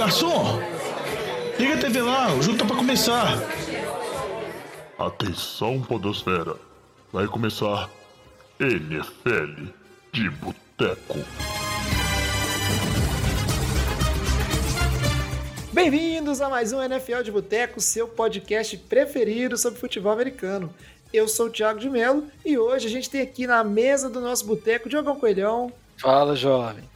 garçom! Liga a TV lá, o jogo tá pra começar. Atenção, Podosfera. Vai começar NFL de Boteco. Bem-vindos a mais um NFL de Boteco, seu podcast preferido sobre futebol americano. Eu sou o Thiago de Mello e hoje a gente tem aqui na mesa do nosso boteco Diogão Coelhão. Fala, jovem.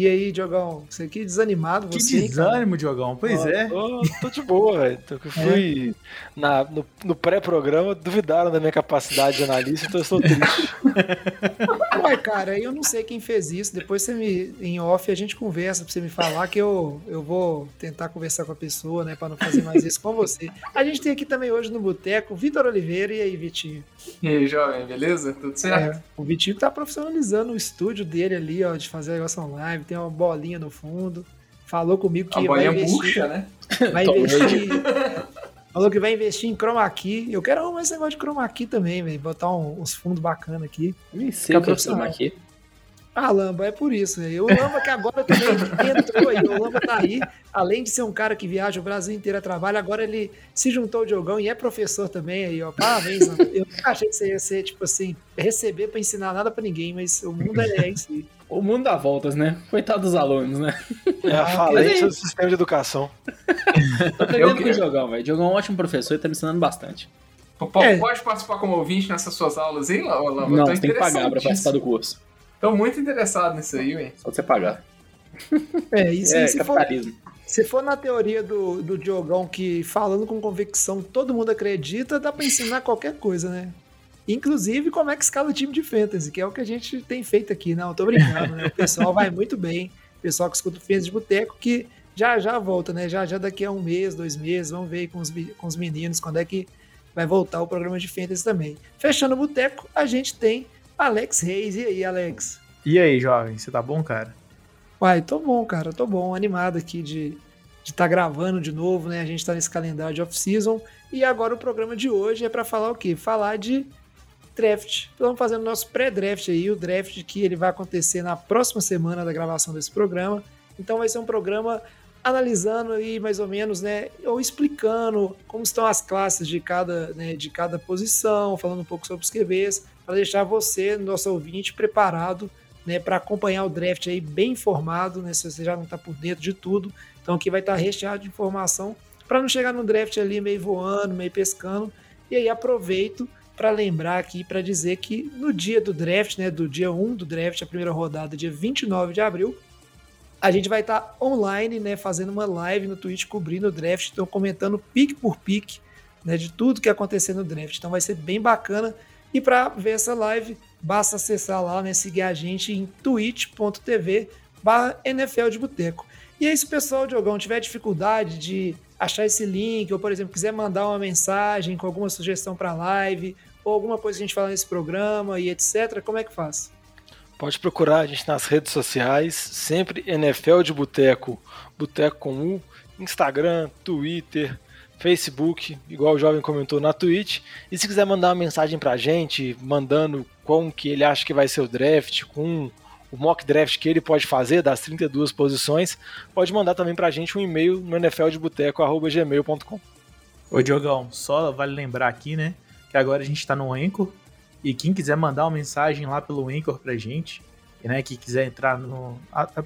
E aí, Diogão, você aqui desanimado, Que você. desânimo, Diogão. Pois é. Tô, tô de boa, velho. Eu fui na, no, no pré-programa, duvidaram da minha capacidade de analista, então eu estou triste. Ué, cara, eu não sei quem fez isso. Depois você me, em off, a gente conversa pra você me falar que eu, eu vou tentar conversar com a pessoa, né, pra não fazer mais isso com você. A gente tem aqui também hoje no Boteco Vitor Oliveira. E aí, Vitinho? E aí, jovem, beleza? Tudo certo? É, o Vitinho tá profissionalizando o estúdio dele ali, ó, de fazer negócio online. Tem uma bolinha no fundo. Falou comigo que a vai investir, murcha, né? vai investir. Falou que vai investir em chroma key. Eu quero arrumar esse negócio de chroma key também, velho. Botar um- uns fundos bacanas aqui. Nem Fica sei o que é profissional. aqui. Ah, Lamba, é por isso. né? O Lamba que agora também entrou aí. O Lamba tá aí. Além de ser um cara que viaja o Brasil inteiro a trabalho, agora ele se juntou ao Diogão e é professor também aí, ó. Parabéns, Lamba. Eu nunca achei que você ia ser, tipo assim, receber pra ensinar nada pra ninguém, mas o mundo é isso. aí. O mundo dá voltas, né? Coitado dos alunos, né? É a falência do sistema de educação. Tô aprendendo Eu- com o Diogão, velho. Diogão é um ótimo professor e tá me ensinando bastante. P- p- É. Pode participar como ouvinte nessas suas aulas aí, Lama? Lama? Não, Tô você tem que pagar pra participar do curso. Tô muito interessado nisso aí, ué. Só você pagar. É, isso é, aí, se for, capitalismo. se for na teoria do, do Diogão que falando com convicção todo mundo acredita, dá pra ensinar qualquer coisa, né? Inclusive como é que escala o time de fantasy, que é o que a gente tem feito aqui. Não, tô brincando, né? O pessoal vai muito bem. O pessoal que escuta o Fantasy de Boteco, que já já volta, né? Já já daqui a um mês, dois meses, vamos ver aí com os, com os meninos quando é que vai voltar o programa de fantasy também. Fechando o Boteco, a gente tem Alex Reis. E aí, Alex? E aí, jovem? Você tá bom, cara? Uai, tô bom, cara, tô bom, animado aqui de de estar gravando de novo, né? A gente tá nesse calendário de off-season e agora o programa de hoje é para falar o quê? Falar de draft. Estamos fazendo nosso pré-draft aí, o draft que ele vai acontecer na próxima semana da gravação desse programa. Então vai ser um programa analisando aí mais ou menos, né, ou explicando como estão as classes de cada, né, de cada posição, falando um pouco sobre os QBs, para deixar você, nosso ouvinte, preparado né, para acompanhar o draft aí bem informado, né, se você já não está por dentro de tudo. Então aqui vai estar recheado de informação para não chegar no draft ali meio voando, meio pescando. E aí aproveito para lembrar aqui, para dizer que no dia do draft, né, do dia 1 do draft, a primeira rodada, dia 29 de abril, a gente vai estar online, né, fazendo uma live no Twitch cobrindo o draft, então comentando pique por pique, né, de tudo que acontecer no draft. Então vai ser bem bacana. E para ver essa live, basta acessar lá, né, seguir a gente em twitch.tv barra NFL de Boteco. E aí, se o pessoal, Diogão, tiver dificuldade de achar esse link, ou, por exemplo, quiser mandar uma mensagem com alguma sugestão para a live, ou alguma coisa que a gente fala nesse programa e etc., como é que faz? Pode procurar a gente nas redes sociais, sempre NFL de Boteco, Boteco com U, Instagram, Twitter, Facebook, igual o jovem comentou na Twitch. E se quiser mandar uma mensagem pra gente, mandando como que ele acha que vai ser o draft, com o mock draft que ele pode fazer das 32 posições, pode mandar também pra gente um e-mail no nfldeboteco.gmail.com. Ô, Diogão, só vale lembrar aqui, né? Que agora a gente tá no Anchor. E quem quiser mandar uma mensagem lá pelo Anchor pra gente, né? Que quiser entrar no. a- a-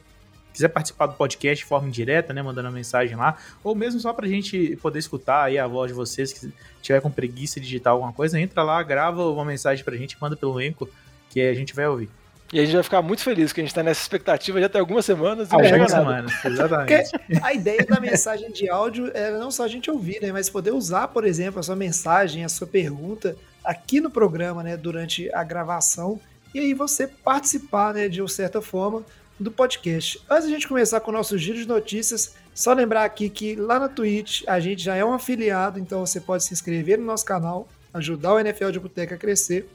quiser participar do podcast de forma indireta, né? Mandando uma mensagem lá. Ou mesmo só pra gente poder escutar aí a voz de vocês, que tiver com preguiça de digitar alguma coisa, entra lá, grava uma mensagem pra gente, manda pelo Anchor, que a gente vai ouvir. E a gente vai ficar muito feliz, que a gente tá nessa expectativa já tem algumas semanas e Algumas nada. semanas, exatamente. Porque a ideia da mensagem de áudio era não só a gente ouvir, né, mas poder usar, por exemplo, a sua mensagem, a sua pergunta aqui no programa, né, durante a gravação, e aí você participar, né, de uma certa forma do podcast. Antes de a gente começar com o nosso giro de notícias, só lembrar aqui que lá na Twitch a gente já é um afiliado, então você pode se inscrever no nosso canal, ajudar o NFL de Boteca a crescer,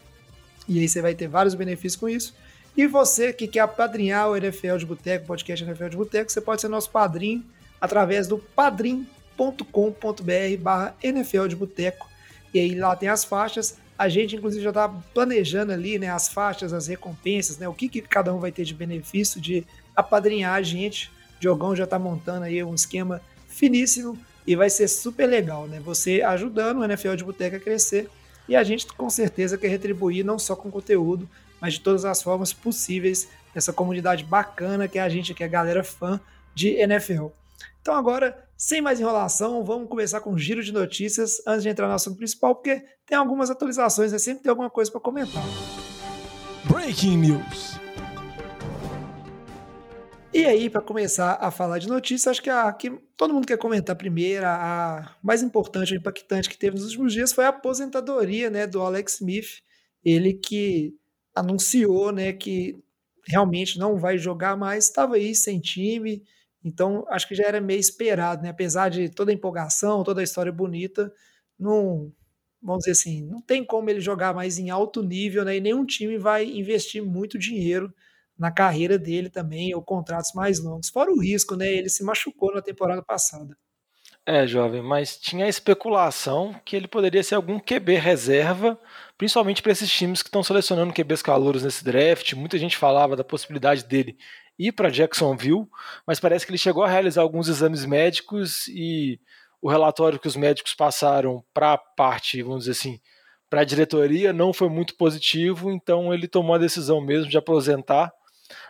e aí você vai ter vários benefícios com isso. E você que quer apadrinhar o NFL de Boteco, podcast NFL de Boteco, você pode ser nosso padrinho através do padrim.com.br barra NFL de Boteco. E aí lá tem as faixas. A gente, inclusive, já está planejando ali, né, as faixas, as recompensas, né, o que, que cada um vai ter de benefício de apadrinhar a gente Diogão já tá montando aí um esquema finíssimo e vai ser super legal, né? Você ajudando o NFL de Boteca a crescer e a gente com certeza quer retribuir não só com conteúdo, mas de todas as formas possíveis essa comunidade bacana que é a gente, que é a galera fã de NFL. Então agora, sem mais enrolação, vamos começar com um giro de notícias antes de entrar no assunto principal, porque tem algumas atualizações, né? sempre tem alguma coisa para comentar. Breaking News. E aí, para começar a falar de notícias, acho que a que todo mundo quer comentar primeiro, a mais importante, a impactante que teve nos últimos dias foi a aposentadoria né, do Alex Smith. Ele que anunciou né, que realmente não vai jogar mais, estava aí sem time, então acho que já era meio esperado, né? Apesar de toda a empolgação, toda a história bonita, não, vamos dizer assim, não tem como ele jogar mais em alto nível, né? E nenhum time vai investir muito dinheiro na carreira dele também, ou contratos mais longos. Fora o risco, né? Ele se machucou na temporada passada. É, jovem, mas tinha a especulação que ele poderia ser algum QB reserva, principalmente para esses times que estão selecionando QBs calouros nesse draft. Muita gente falava da possibilidade dele ir para Jacksonville, mas parece que ele chegou a realizar alguns exames médicos e o relatório que os médicos passaram para a parte, vamos dizer assim, para a diretoria não foi muito positivo, então ele tomou a decisão mesmo de aposentar.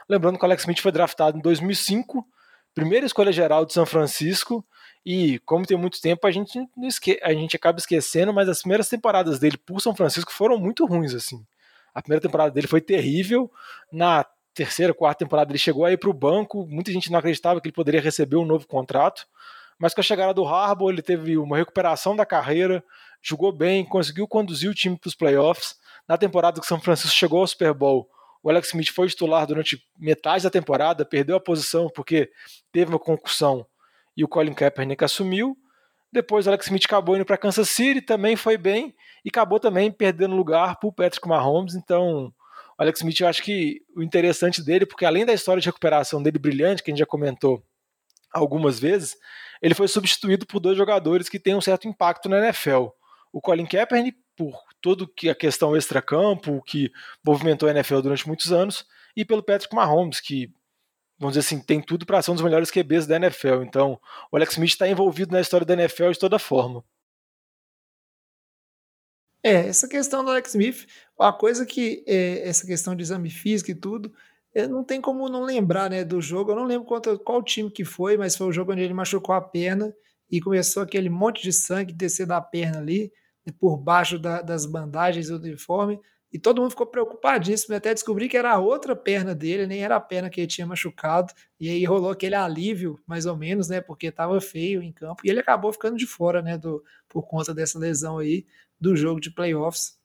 Lembrando que o Alex Smith foi draftado em 2005, primeira escolha geral de São Francisco, e como tem muito tempo, a gente, esque... a gente acaba esquecendo, mas as primeiras temporadas dele por São Francisco foram muito ruins, assim. A primeira temporada dele foi terrível. Na terceira, quarta temporada ele chegou aí para o banco. Muita gente não acreditava que ele poderia receber um novo contrato. Mas com a chegada do Harbaugh, ele teve uma recuperação da carreira, jogou bem, conseguiu conduzir o time para os playoffs. Na temporada que São Francisco chegou ao Super Bowl, o Alex Smith foi titular durante metade da temporada, perdeu a posição porque teve uma concussão e o Colin Kaepernick assumiu. Depois o Alex Smith acabou indo para Kansas City, também foi bem, e acabou também perdendo lugar para o Patrick Mahomes. Então, o Alex Smith, eu acho que o interessante dele, porque além da história de recuperação dele brilhante, que a gente já comentou algumas vezes, ele foi substituído por dois jogadores que têm um certo impacto na NFL. O Colin Kaepernick, por todo que a questão extra-campo, que movimentou a NFL durante muitos anos, e pelo Patrick Mahomes, que vamos dizer assim, tem tudo para ser um dos melhores QBs da NFL. Então, o Alex Smith está envolvido na história da NFL de toda forma. É, essa questão do Alex Smith, a coisa que é, essa questão de exame físico e tudo, é, não tem como não lembrar, né, do jogo. Eu não lembro qual, qual time que foi, mas foi o jogo onde ele machucou a perna e começou aquele monte de sangue descer da perna ali, por baixo da, das bandagens do uniforme. E todo mundo ficou preocupadíssimo, até descobri que era a outra perna dele, nem era a perna que ele tinha machucado. E aí rolou aquele alívio, mais ou menos, né? Porque estava feio em campo. E ele acabou ficando de fora, né? Do, por conta dessa lesão aí do jogo de playoffs.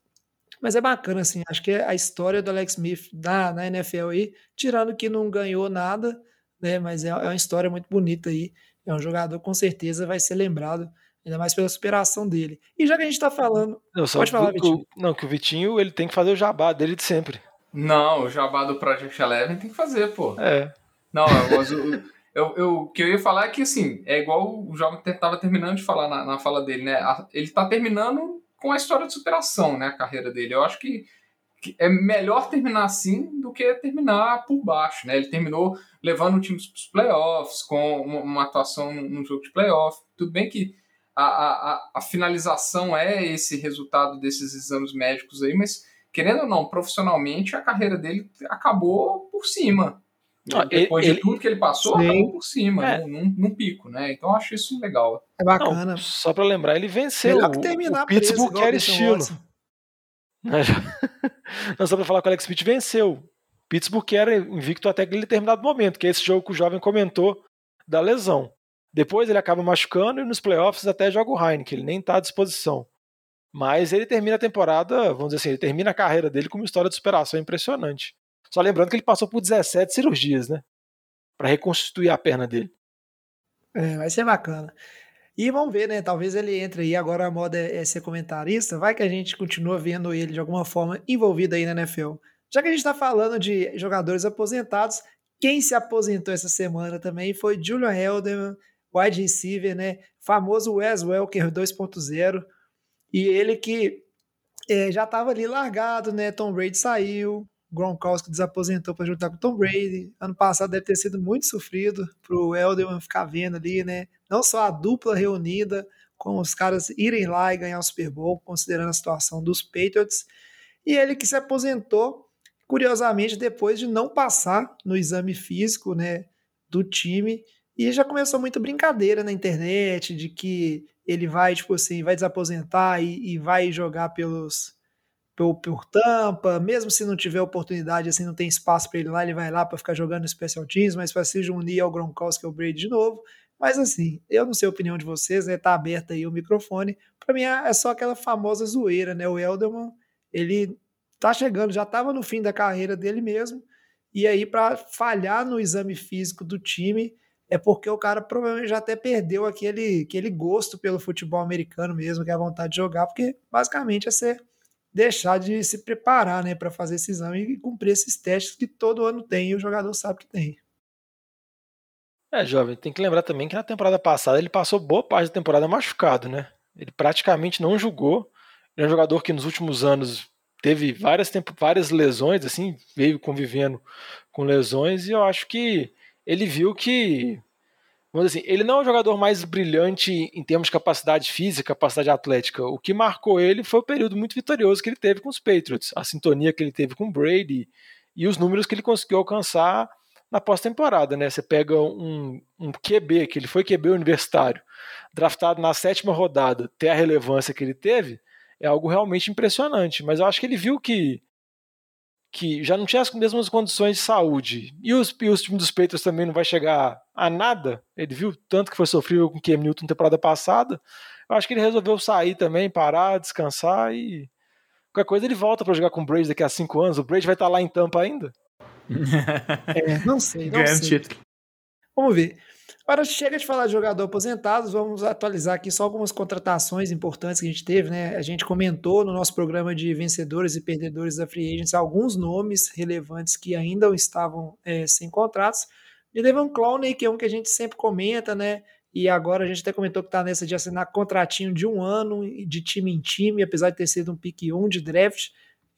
Mas é bacana, assim. Acho que a história do Alex Smith na, na NFL aí, tirando que não ganhou nada, né? Mas é, é uma história muito bonita aí. É um jogador com certeza vai ser lembrado Ainda mais pela superação dele. E já que a gente tá falando. Não, pode falar, Vitinho. Não, que o Vitinho ele tem que fazer o jabá dele de sempre. Não, o jabá do Project Eleven tem que fazer, pô. É. Não, mas o, eu, eu, o que eu ia falar é que, assim, é igual o jovem tava terminando de falar na, na fala dele, né? Ele tá terminando com a história de superação, né? A carreira dele. Eu acho que, que é melhor terminar assim do que terminar por baixo, né? Ele terminou levando o time para os playoffs, com uma, uma atuação no jogo de playoff. Tudo bem que a, a, a finalização é esse resultado desses exames médicos aí, mas querendo ou não, profissionalmente a carreira dele acabou por cima. Ah, Depois ele, de tudo que ele passou, sim. acabou por cima, é. num, num, pico, né? Então eu acho isso legal. É bacana. Não, só para lembrar, ele venceu Melhor que terminar o Pittsburgh era estilo. Não, só para falar que o Alex Smith venceu. Pittsburgh era invicto até aquele determinado momento, que é esse jogo que o jovem comentou da lesão. Depois ele acaba machucando e nos playoffs até joga o Heineken, ele nem está à disposição. Mas ele termina a temporada, vamos dizer assim, ele termina a carreira dele com uma história de superação impressionante. Só lembrando que ele passou por 17 cirurgias, né? Para reconstituir a perna dele. É, vai ser bacana. E vamos ver, né? Talvez ele entre aí. Agora a moda é ser comentarista. Vai que a gente continua vendo ele de alguma forma envolvido aí na NFL. Já que a gente está falando de jogadores aposentados, quem se aposentou essa semana também foi Julian Helderman, wide receiver, né? Famoso Wes Welker 2.0. E ele que é, já estava ali largado, né? Tom Brady saiu, Gronkowski desaposentou para juntar com Tom Brady. Ano passado deve ter sido muito sofrido para o Elderman ficar vendo ali, né? Não só a dupla reunida, com os caras irem lá e ganhar o Super Bowl, considerando a situação dos Patriots. E ele que se aposentou, curiosamente, depois de não passar no exame físico, né, do time. E já começou muita brincadeira na internet de que ele vai, tipo assim, vai desaposentar e, e vai jogar pelos por, por, Tampa, mesmo se não tiver oportunidade, assim, não tem espaço para ele lá, ele vai lá para ficar jogando Special Teams, mas para se unir ao Gronkowski, ao Brady de novo. Mas assim, eu não sei a opinião de vocês, né? Tá aberto aí o microfone. Para mim é só aquela famosa zoeira, né? O Elderman, ele tá chegando, já estava no fim da carreira dele mesmo. E aí para falhar no exame físico do time, é porque o cara provavelmente já até perdeu aquele, aquele gosto pelo futebol americano mesmo, que é a vontade de jogar, porque basicamente é ser deixar de se preparar né, para fazer esse exame e cumprir esses testes que todo ano tem e o jogador sabe que tem. É, jovem, tem que lembrar também que na temporada passada ele passou boa parte da temporada machucado, né? Ele praticamente não jogou. Ele é um jogador que nos últimos anos teve várias, tempo, várias lesões, assim, veio convivendo com lesões, e eu acho que ele viu que, vamos dizer assim, ele não é o jogador mais brilhante em termos de capacidade física, capacidade atlética. O que marcou ele foi o período muito vitorioso que ele teve com os Patriots, a sintonia que ele teve com o Brady e os números que ele conseguiu alcançar na pós-temporada, né? Você pega um, um QB, que ele foi QB universitário, draftado na sétima rodada, ter a relevância que ele teve, é algo realmente impressionante. Mas eu acho que ele viu que que já não tinha as mesmas condições de saúde. E os, e os times dos Patriots também não vai chegar a nada. Ele viu tanto que foi sofrível com o Cam Newton na temporada passada. Eu acho que ele resolveu sair também, parar, descansar e. Qualquer coisa ele volta para jogar com o Brady daqui a cinco anos. O Brady vai estar tá lá em Tampa ainda? é, não sei, não sei. Vamos ver. Agora chega de falar de jogador aposentado, vamos atualizar aqui só algumas contratações importantes que a gente teve, né? A gente comentou no nosso programa de vencedores e perdedores da Free Agents alguns nomes relevantes que ainda estavam é, sem contratos. E Devon Clowney, que é um que a gente sempre comenta, né? E agora a gente até comentou que está nessa de assinar contratinho de um ano de time em time, apesar de ter sido um pick 1 de draft.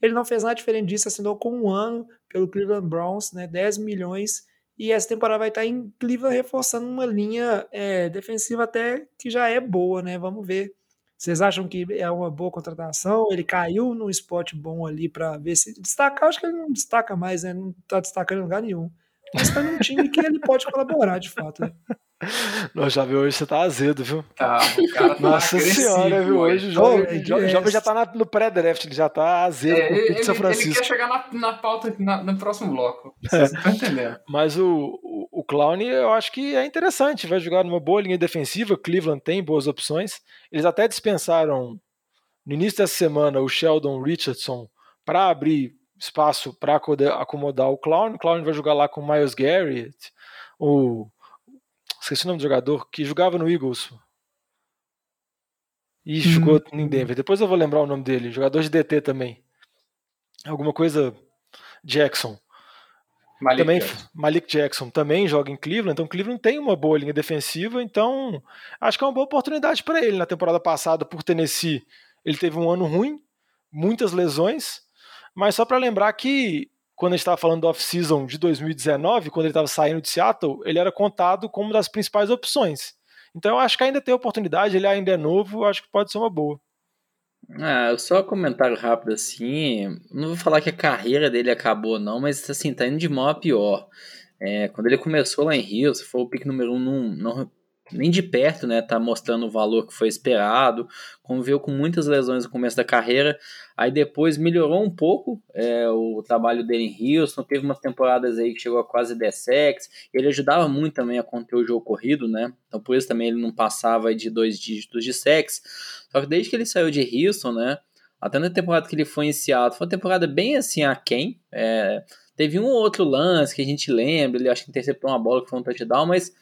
Ele não fez nada diferente disso, assinou com um ano pelo Cleveland Browns, né? 10 milhões e essa temporada vai estar em Cleveland reforçando uma linha é, defensiva até que já é boa, né? Vamos ver. Vocês acham que é uma boa contratação? Ele caiu num spot bom ali para ver se destacar. Acho que ele não destaca mais, né? Não está destacando em lugar nenhum. Mas está num time que ele pode colaborar, de fato. Né? Não, Jovem, hoje você tá azedo, viu? Tá, o cara tá Nossa senhora, viu? Hoje o Jovem, é, Jovem já tá no pré-draft, ele já tá azedo é, ele, São Francisco. Ele quer chegar na, na pauta na, no próximo bloco. Vocês é. estão entendendo. Mas o, o, o Clown, eu acho que é interessante. Vai jogar numa boa linha defensiva. Cleveland tem boas opções. Eles até dispensaram no início dessa semana o Sheldon Richardson para abrir espaço para acomodar o Clown. O Clown vai jogar lá com o Miles Garrett, o esqueci o nome do jogador, que jogava no Eagles. E hum. jogou em Denver. Depois eu vou lembrar o nome dele. Jogador de DT também. Alguma coisa Jackson. Malik também Jackson. Malik Jackson também joga em Cleveland, então Cleveland tem uma boa linha defensiva, então acho que é uma boa oportunidade para ele. Na temporada passada, por Tennessee, ele teve um ano ruim, muitas lesões, mas só para lembrar que quando a gente estava falando do off-season de 2019, quando ele estava saindo de Seattle, ele era contado como uma das principais opções. Então eu acho que ainda tem oportunidade, ele ainda é novo, acho que pode ser uma boa. Ah, só um comentário rápido assim. Não vou falar que a carreira dele acabou, não, mas assim, tá indo de mal a pior. É, quando ele começou lá em Rio, se for o pick número um, não, nem de perto, né, tá mostrando o valor que foi esperado, conviveu com muitas lesões no começo da carreira, aí depois melhorou um pouco é, o trabalho dele em Houston, teve umas temporadas aí que chegou a quase 10 sacks, ele ajudava muito também a conter o jogo corrido, né, então por isso também ele não passava de dois dígitos de sacks, só que desde que ele saiu de Houston, né, até na temporada que ele foi Seattle, foi uma temporada bem assim aquém, é, teve um ou outro lance que a gente lembra, ele acho que interceptou uma bola que foi um touchdown, mas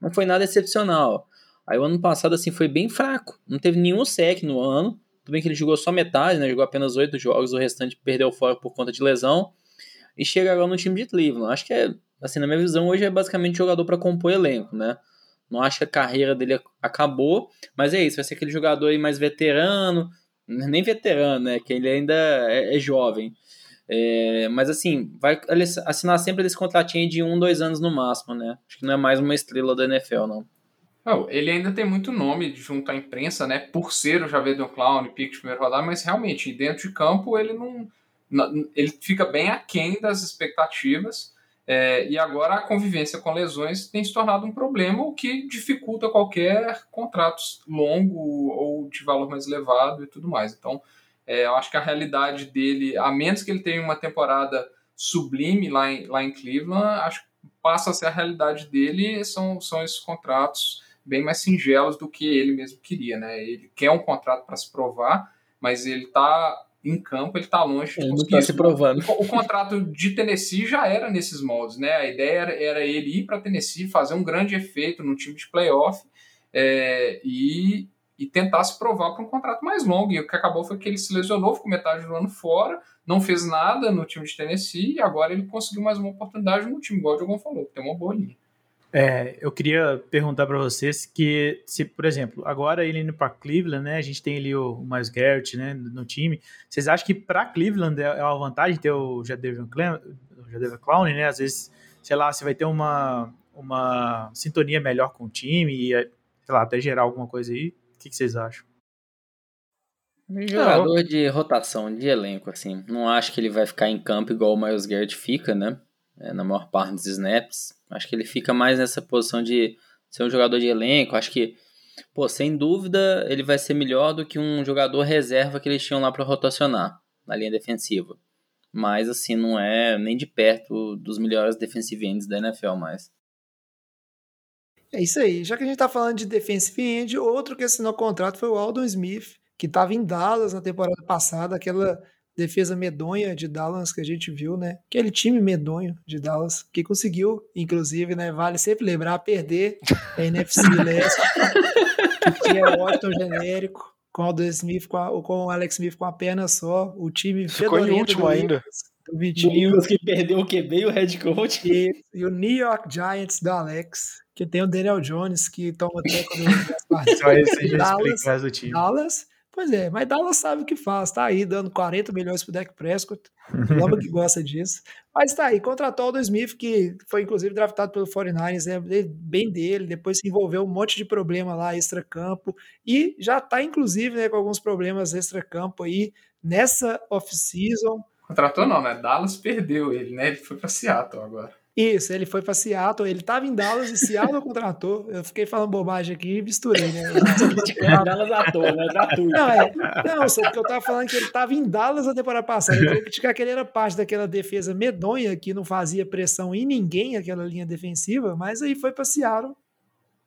não foi nada excepcional. Aí o ano passado assim foi bem fraco, não teve nenhum sec no ano. Tudo bem que ele jogou só metade, né? Jogou apenas oito jogos, o restante perdeu fora por conta de lesão. E chega agora no time de Cleveland. Acho que é, assim, na minha visão, hoje é basicamente jogador para compor elenco, né? Não acho que a carreira dele acabou, mas é isso, vai ser aquele jogador aí mais veterano, nem veterano, né? Que ele ainda é, é jovem. É, mas assim, vai assinar sempre esse contratinho de um, dois anos no máximo, né? Acho que não é mais uma estrela da NFL, não. ele ainda tem muito nome junto à imprensa, né? Por ser o Javier Clown, pique de primeiro rodada, mas realmente, dentro de campo, ele não. Ele fica bem aquém das expectativas. É, e agora a convivência com lesões tem se tornado um problema, o que dificulta qualquer contrato longo ou de valor mais elevado e tudo mais. Então, é, eu acho que a realidade dele, a menos que ele tenha uma temporada sublime lá em, lá em Cleveland, acho que passa a ser a realidade dele, são, são esses contratos bem mais singelos do que ele mesmo queria. Né? Ele quer um contrato para se provar, mas ele está em campo ele está longe de ele conseguir tá se provando. O, o, contrato de Tennessee já era nesses moldes, né? A ideia era, era ele ir para Tennessee, fazer um grande efeito no time de playoff é, e, e tentar se provar para um contrato mais longo. E o que acabou foi que ele se lesionou, ficou metade do ano fora, não fez nada no time de Tennessee e agora ele conseguiu mais uma oportunidade no time, igual o Diogão falou, que tem uma boa linha. É, eu queria perguntar para vocês que, se, por exemplo, agora ele indo para Cleveland, né? A gente tem ali o, Miles Garrett, né, no time. Vocês acham que para Cleveland é, é uma vantagem ter o Jadavion Clown, né? Às vezes, sei lá, você vai ter uma, uma sintonia melhor com o time e, sei lá, até gerar alguma coisa aí. O que, que vocês acham? Um jogador de rotação, de elenco, assim. Não acho que ele vai ficar em campo igual o Miles Garrett fica, né? É, na maior parte dos snaps. Acho que ele fica mais nessa posição de ser um jogador de elenco. Acho que, pô, sem dúvida, ele vai ser melhor do que um jogador reserva que eles tinham lá para rotacionar na linha defensiva. Mas, assim, não é nem de perto dos melhores defensive ends da NFL mais. É isso aí. Já que a gente tá falando de defensive end, outro que assinou contrato foi o Aldon Smith, que estava em Dallas na temporada passada, aquela defesa medonha de Dallas que a gente viu, né? Aquele time medonho de Dallas que conseguiu, inclusive, né? Vale sempre lembrar, perder a NFC Leste, que tinha o Washington genérico, com o Aldo Smith, com, a, com o Alex Smith com a perna só, o time ficou em último ainda. Do Vitinho. que perdeu o QB e o head coach. E, e, o New York Giants do Alex, que tem o Daniel Jones, que toma teco do Só esse Dallas, do time. Dallas Pois é, mas Dallas sabe o que faz, tá aí dando 40 milhões pro Dak Prescott, o que gosta disso. Mas tá aí, contratou o Aldo Smith, que foi inclusive draftado pelo 49ers, é bem dele, depois se envolveu um monte de problema lá extra-campo, e já tá inclusive né, com alguns problemas extra-campo aí nessa off-season. Contratou não, né? Dallas perdeu ele, né? Ele foi para Seattle agora. Isso, ele foi para Seattle, ele estava em Dallas e Seattle contratou. Eu fiquei falando bobagem aqui e misturei, né? Dallas à toa, né? Gratuito. Não, é, não, só que eu tava falando que ele estava em Dallas na temporada passada. Eu queria criticar que ele era parte daquela defesa medonha que não fazia pressão em ninguém, aquela linha defensiva, mas aí foi para Seattle.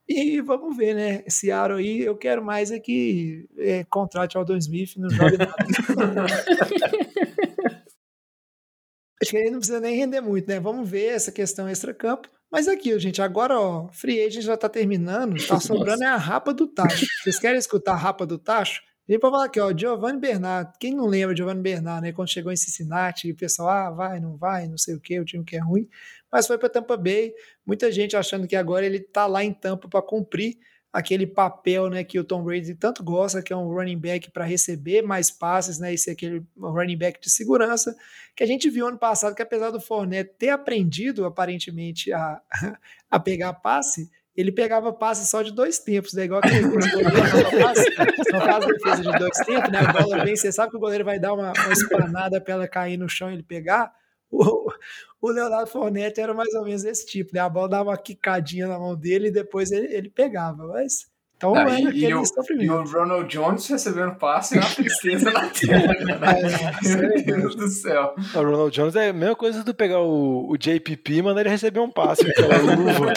E vamos ver, né? Seattle aí, eu quero mais é que é, contrate Aldon Smith, não jogue nada. Acho que ele não precisa nem render muito, né? Vamos ver essa questão extra-campo. Mas aqui, gente, agora, ó, Free Agent já tá terminando, tá sobrando é a rapa do tacho. Vocês querem escutar a rapa do tacho? Vem pra falar aqui, ó, Giovanni Bernard. Quem não lembra Giovanni Bernard, né? Quando chegou em Cincinnati, o pessoal, ah, vai, não vai, não sei o que, o time que é ruim. Mas foi pra Tampa Bay. Muita gente achando que agora ele tá lá em Tampa para cumprir aquele papel né, que o Tom Brady tanto gosta, que é um running back para receber mais passes, né, esse aquele running back de segurança, que a gente viu ano passado que apesar do Fournette ter aprendido aparentemente a, a pegar passe, ele pegava passe só de dois tempos, né? Igual aquele passe, só faz defesa de dois tempos, né? A bola vem, você sabe que o goleiro vai dar uma, uma espanada para ela cair no chão e ele pegar. O, Leonardo Fournette era mais ou menos esse tipo, né? A bola dava uma quicadinha na mão dele e depois ele, ele pegava, mas... Então ah, é e, o, e o Ronald Jones recebendo passe é uma tristeza na tela, é, Meu Deus do céu. O Ronald Jones é a mesma coisa do pegar o, o JPP e mandar ele receber um passe pela luva.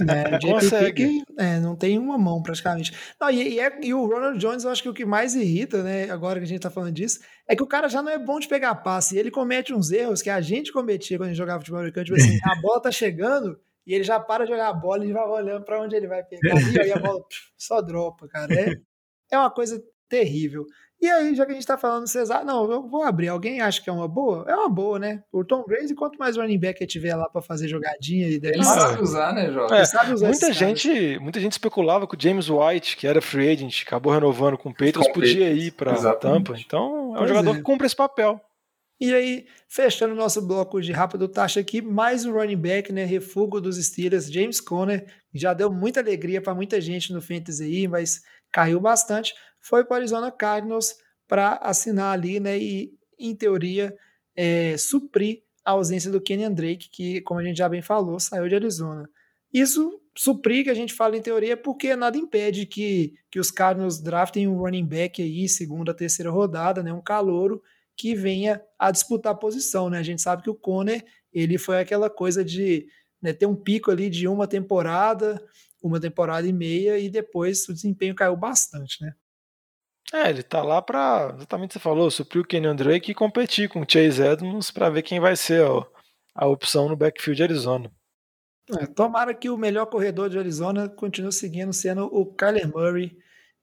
É, o JPP consegue. Que, é, não tem uma mão praticamente. Não, e, e, é, e, o Ronald Jones, eu acho que o que mais irrita, né, agora que a gente tá falando disso, é que o cara já não é bom de pegar passe. Ele comete uns erros que a gente cometia quando a gente jogava futebol americano, tipo assim, a bola tá chegando e ele já para de jogar a bola e vai olhando para onde ele vai pegar. E aí a bola só dropa, cara. É, é uma coisa terrível. E aí, já que a gente tá falando Cesar, não, eu vou abrir. Alguém acha que é uma boa? É uma boa, né? O Tom Brady, quanto mais running back tiver lá para fazer jogadinha e Ele sabe usar, né, Jota? É, sabe usar muita gente, muita gente especulava que o James White, que era free agent, acabou renovando com o Patriots, podia ir para Tampa. Então, é um pois jogador é. que cumpre esse papel. E aí, fechando o nosso bloco de rápido taxa aqui, mais um running back, né? Refugo dos Steelers, James Conner, já deu muita alegria para muita gente no Fantasy aí, mas caiu bastante. Foi para o Arizona Cardinals para assinar ali, né? E, em teoria, é, suprir a ausência do Kenyan Drake, que, como a gente já bem falou, saiu de Arizona. Isso suprir, que a gente fala em teoria, porque nada impede que, que os Cardinals draftem um running back aí, segunda, terceira rodada, né? Um calouro que venha a disputar a posição, né? A gente sabe que o Conner, ele foi aquela coisa de né, ter um pico ali de uma temporada, uma temporada e meia, e depois o desempenho caiu bastante, né? É, ele tá lá pra, exatamente o que você falou, suprir o Kenyon Drake e competir com o Chase Edmonds para ver quem vai ser ó, a opção no backfield de Arizona. É, tomara que o melhor corredor de Arizona continue seguindo sendo o Kyler Murray,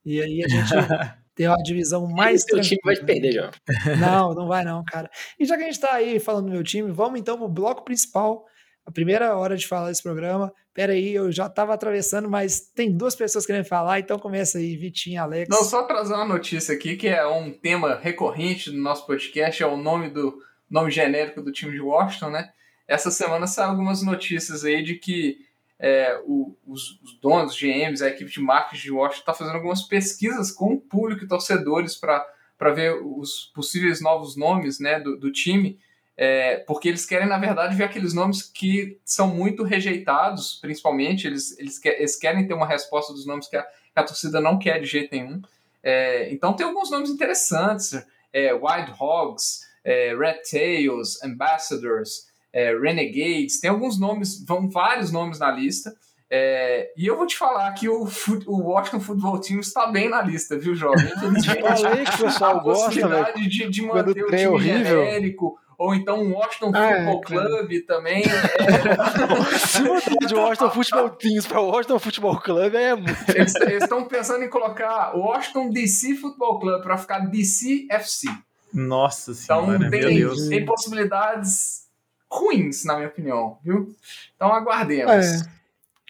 e aí a gente tem uma divisão mais Esse time vai perder já. Não, não vai não, cara. E já que a gente tá aí falando do meu time, vamos então pro bloco principal, a primeira hora de falar desse programa. Pera aí, eu já tava atravessando, mas tem duas pessoas querendo falar, então começa aí, Vitinho, Alex. Não, só trazer uma notícia aqui, que é um tema recorrente do nosso podcast, é o nome do nome genérico do time de Washington, né? Essa semana saíram algumas notícias aí de que é, o, os, os, donos, os GMs, a equipe de marketing de Washington está fazendo algumas pesquisas com o público e torcedores para ver os possíveis novos nomes né, do, do time é, porque eles querem, na verdade, ver aqueles nomes que são muito rejeitados, principalmente, eles, eles, que, eles querem ter uma resposta dos nomes que a, que a torcida não quer de jeito nenhum. É, então tem alguns nomes interessantes, é, Wild Hogs, é, Red Tails, Ambassadors, é, Renegades, tem alguns nomes, vão vários nomes na lista, é, e eu vou te falar que o, o Washington Football Team está bem na lista, viu, jovem? Infelizmente, Falei que o pessoal a gosta, possibilidade de, de manter o time horrível. genérico, ou então o Washington Ah, é, Football. Club também. é, Se mudar de Washington Football Teams para Washington Football Club é muito. eles estão pensando em colocar o Washington DC Football Club para ficar DC FC. Nossa Então senhora, meu tem, Deus. tem possibilidades ruins, na minha opinião, viu? Então aguardemos. É.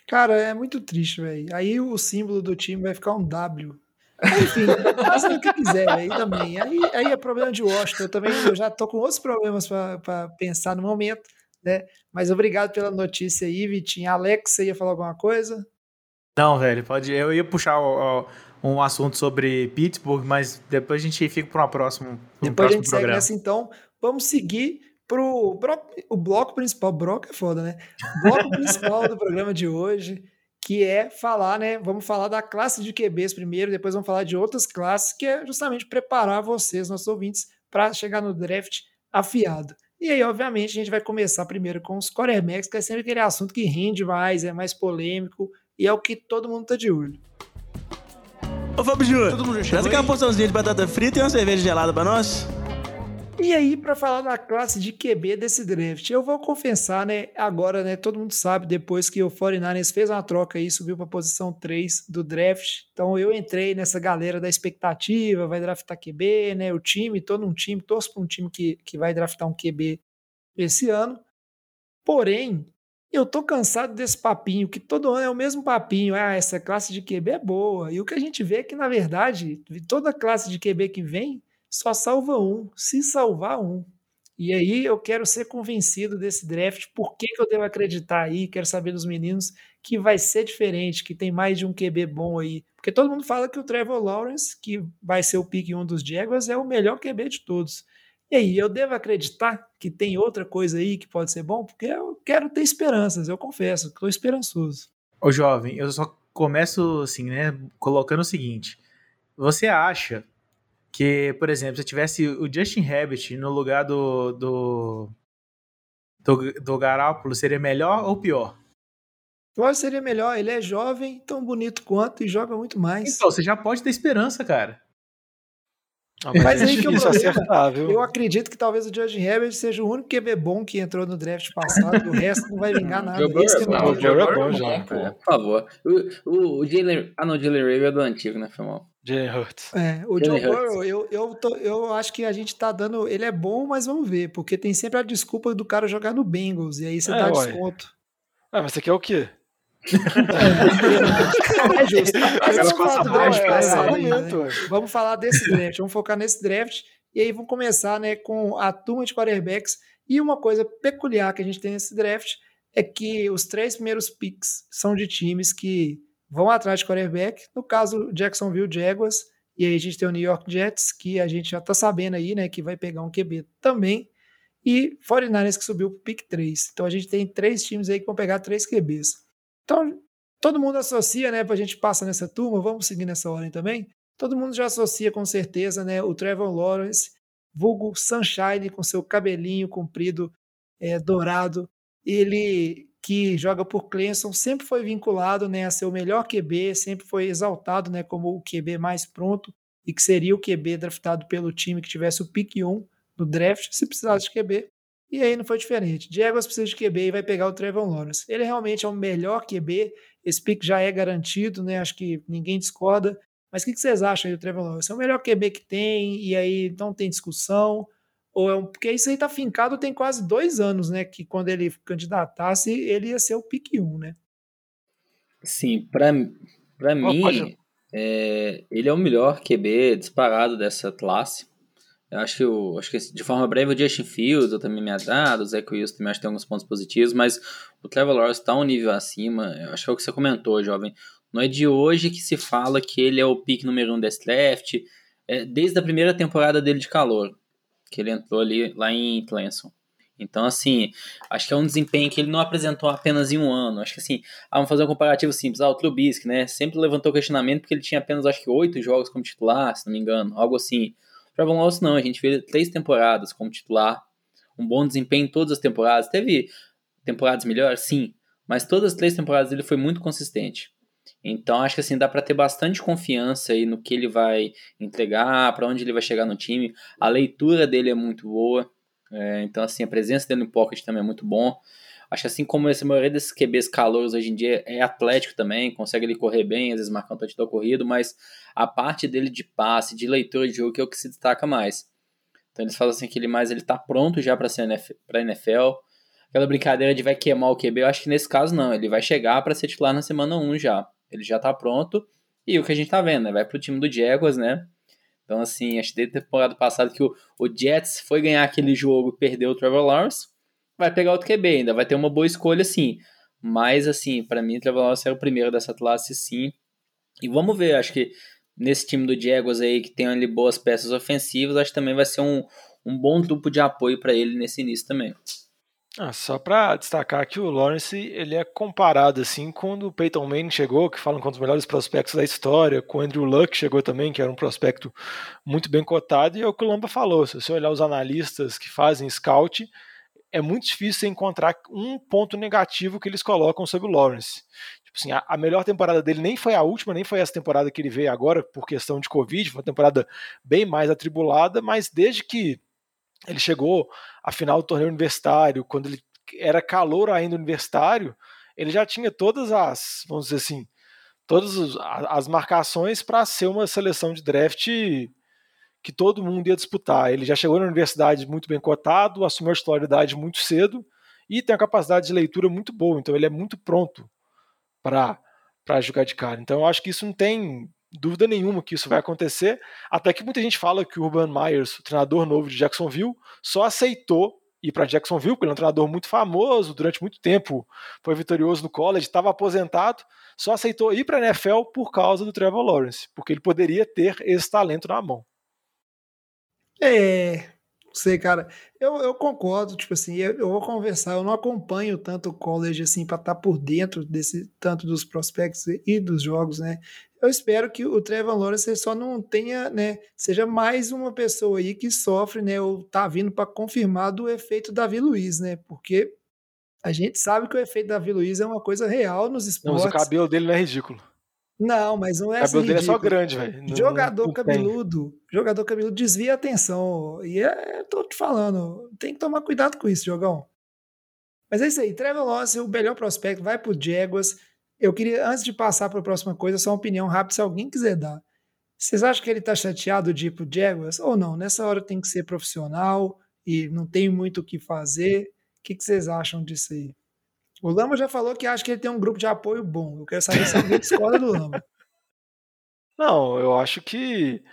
Cara, é muito triste, velho. Aí o símbolo do time vai ficar um W. Enfim, faça o que quiser aí também. Aí, aí é problema de Washington. Eu também eu já tô com outros problemas para pensar no momento, né? Mas obrigado pela notícia aí, Vitinho. Alex, você ia falar alguma coisa? Não, velho, pode. Eu ia puxar ó, ó, um assunto sobre Pittsburgh, mas depois a gente fica para uma próxima. um Depois a gente segue programa. nessa, então. Vamos seguir pro bro- o bloco principal. Bloco é foda, né? Bloco principal do programa de hoje, que é falar, né? Vamos falar da classe de QBs primeiro, depois vamos falar de outras classes, que é justamente preparar vocês, nossos ouvintes, para chegar no draft afiado. E aí, obviamente, a gente vai começar primeiro com os quarterbacks, que é sempre aquele assunto que rende mais, é mais polêmico, e é o que todo mundo tá de olho. Ô Fábio Júnior, traz aqui uma porçãozinha de batata frita e uma cerveja gelada pra nós. E aí, para falar da classe de QB desse draft, eu vou confessar, né? Agora, né? Todo mundo sabe, depois que o 49ers fez uma troca aí, subiu para posição 3 do draft. Então eu entrei nessa galera da expectativa, vai draftar QB, né? O time, todo um time, torço para um time que, que vai draftar um QB esse ano. Porém, eu tô cansado desse papinho, que todo ano é o mesmo papinho. Ah, essa classe de QB é boa. E o que a gente vê é que, na verdade, toda classe de QB que vem só salva um, se salvar um. E aí eu quero ser convencido desse draft, por que, que eu devo acreditar aí, quero saber dos meninos que vai ser diferente, que tem mais de um QB bom aí. Porque todo mundo fala que o Trevor Lawrence, que vai ser o pick um dos Jaguars, é o melhor QB de todos. E aí, eu devo acreditar que tem outra coisa aí que pode ser bom? Porque eu quero ter esperanças, eu confesso, estou esperançoso. Ô jovem, eu só começo assim, né, colocando o seguinte. Você acha que, por exemplo, se tivesse o Justin Herbert no lugar do do, do, do Garoppolo, seria melhor ou pior? Eu acho que seria melhor, ele é jovem, tão bonito quanto e joga muito mais. Então, você já pode ter esperança, cara. Ah, Mas é aí que problema. acertar, viu? Eu acredito que talvez o Justin Herbert seja o único QB bom que entrou no draft passado, o resto não vai vingar nada. Joe Burrow é o Joe Burrow é bom já. É, por favor. O, o, o Jalen. Ah, não, o Jalen Rager é do antigo, né? Foi mal. Jalen Hurts. É, o Jalen Joe. Burrow, eu, eu, tô- eu acho que a gente tá dando. Ele é bom, mas vamos ver, porque tem sempre a desculpa do cara jogar no Bengals, e aí você É, dá ué. desconto. Ah, mas você quer o quê? É justo. Passado ela, ainda, argumento, né? Vamos falar desse draft, vamos focar nesse draft. E aí vamos começar né, com a turma de quarterbacks. E uma coisa peculiar que a gente tem nesse draft é que os três primeiros picks são de times que vão atrás de quarterback. No caso, Jacksonville Jaguars. E aí a gente tem o New York Jets, que a gente já está sabendo aí, né, que vai pegar um QB também. E 49ers que subiu para o pick 3. Então a gente tem três times aí que vão pegar três QBs. Então todo mundo associa, né, para a gente passar nessa turma, vamos seguir nessa ordem também. Todo mundo já associa com certeza, né, o Trevor Lawrence, vulgo Sunshine, com seu cabelinho comprido, é, dourado. Ele que joga por Clemson sempre foi vinculado, né, a ser o melhor QB, sempre foi exaltado, né, como o QB mais pronto e que seria o QB draftado pelo time que tivesse o pick 1 no draft, se precisasse de QB. E aí não foi diferente. Diego precisa de QB e vai pegar o Trevor Lawrence. Ele realmente é o melhor QB, esse pick já é garantido, né? Acho que ninguém discorda. Mas o que, vocês acham aí do Trevor Lawrence? É o melhor QB que tem e aí não tem discussão? Ou é um, porque isso aí tá fincado tem quase dois anos, né? Que quando ele candidatasse, ele ia ser o pique 1, né? Sim, para mim, é, ele é o melhor QB disparado dessa classe. Eu acho que, eu, acho que de forma breve o Justin Fields eu também me agrada, o Zach Wilson também acho que tem alguns pontos positivos, mas o Trevor Lawrence está um nível acima. Eu acho que é o que você comentou, jovem. Não é de hoje que se fala que ele é o pick número um desse draft, é desde a primeira temporada dele de calor, que ele entrou ali lá em Clemson. Então, assim, acho que é um desempenho que ele não apresentou apenas em um ano. Acho que, assim, ah, vamos fazer um comparativo simples. Ah, o Trubisky, né? Sempre levantou questionamento porque ele tinha apenas, acho que, oito jogos como titular, se não me engano, algo assim. Trevor Lawrence não, a gente vê três temporadas como titular, um bom desempenho em todas as temporadas. Teve temporadas melhores, sim, mas todas as três temporadas ele foi muito consistente. Então acho que assim dá para ter bastante confiança aí no que ele vai entregar, para onde ele vai chegar no time. A leitura dele é muito boa. É, então assim a presença dele no pocket também é muito bom. Acho que assim como essa maioria desses QBs calouros hoje em dia é atlético também, consegue ele correr bem, às vezes marcar um touchdown corrido, mas a parte dele de passe, de leitura de jogo que é o que se destaca mais. Então eles falam assim que ele mais ele tá pronto já para ser para NFL. Aquela brincadeira de vai queimar o QB, eu acho que nesse caso não, ele vai chegar para ser titular na semana 1 já. Ele já tá pronto. E o que a gente tá vendo, né? Vai pro time do Jaguars, né? Então, assim, acho que desde a temporada passada que o, o Jets foi ganhar aquele jogo e perdeu o Trevor Lawrence vai pegar outro QB ainda, vai ter uma boa escolha sim. Mas, assim, para mim, o Trevor Lawrence é o primeiro dessa classe, sim. E vamos ver, acho que nesse time do Jaguars aí, que tem ali boas peças ofensivas, acho que também vai ser um, um bom grupo de apoio para ele nesse início também. Ah, só para destacar que o Lawrence ele é comparado assim quando o Peyton Manning chegou, que falam com um dos melhores prospectos da história, com o Andrew Luck chegou também, que era um prospecto muito bem cotado, e é o que o Lamba falou. Se você olhar os analistas que fazem scout, é muito difícil encontrar um ponto negativo que eles colocam sobre o Lawrence. Tipo assim, a, a, melhor temporada dele nem foi a última, nem foi essa temporada que ele veio agora por questão de Covid, foi uma temporada bem mais atribulada, mas desde que ele chegou à final do torneio universitário, quando ele era calor ainda universitário, ele já tinha todas as, vamos dizer assim, todas as marcações para ser uma seleção de draft que todo mundo ia disputar. Ele já chegou na universidade muito bem cotado, assumiu a titularidade muito cedo e tem a capacidade de leitura muito boa, então ele é muito pronto para jogar de cara. Então eu acho que isso não tem dúvida nenhuma que isso vai acontecer, até que muita gente fala que o Urban Myers, o treinador novo de Jacksonville, só aceitou ir para Jacksonville, porque ele é um treinador muito famoso, durante muito tempo foi vitorioso no college, estava aposentado, só aceitou ir para a NFL por causa do Trevor Lawrence, porque ele poderia ter esse talento na mão. É, não sei, cara. Eu, eu concordo, tipo assim, eu, eu vou conversar, eu não acompanho tanto o college assim para estar tá por dentro desse tanto dos prospectos e dos jogos, né? Eu espero que o Trevor Lawrence só não tenha, né, seja mais uma pessoa aí que sofre, né, ou tá vindo para confirmar do efeito Davi Luiz, né? Porque a gente sabe que o efeito Davi Luiz é uma coisa real nos esportes. Não, mas o cabelo dele não é ridículo. Não, mas não é assim. O cabelo dele é só grande, velho. Jogador não, cabeludo, tem. jogador cabeludo desvia a atenção. E é, tô te falando, tem que tomar cuidado com isso, jogão. Mas é isso aí, Trevor Lawrence, o melhor prospecto, vai pro Jaguars. Eu queria, antes de passar para a próxima coisa, só uma opinião rápida, se alguém quiser dar. Vocês acham que ele tá chateado de ir pro Jaguars? Ou não? Nessa hora tem que ser profissional e não tem muito o que fazer. O que, que vocês acham disso aí? O Lama já falou que acha que ele tem um grupo de apoio bom. Eu quero saber se alguém discorda do Lama. Não, eu acho que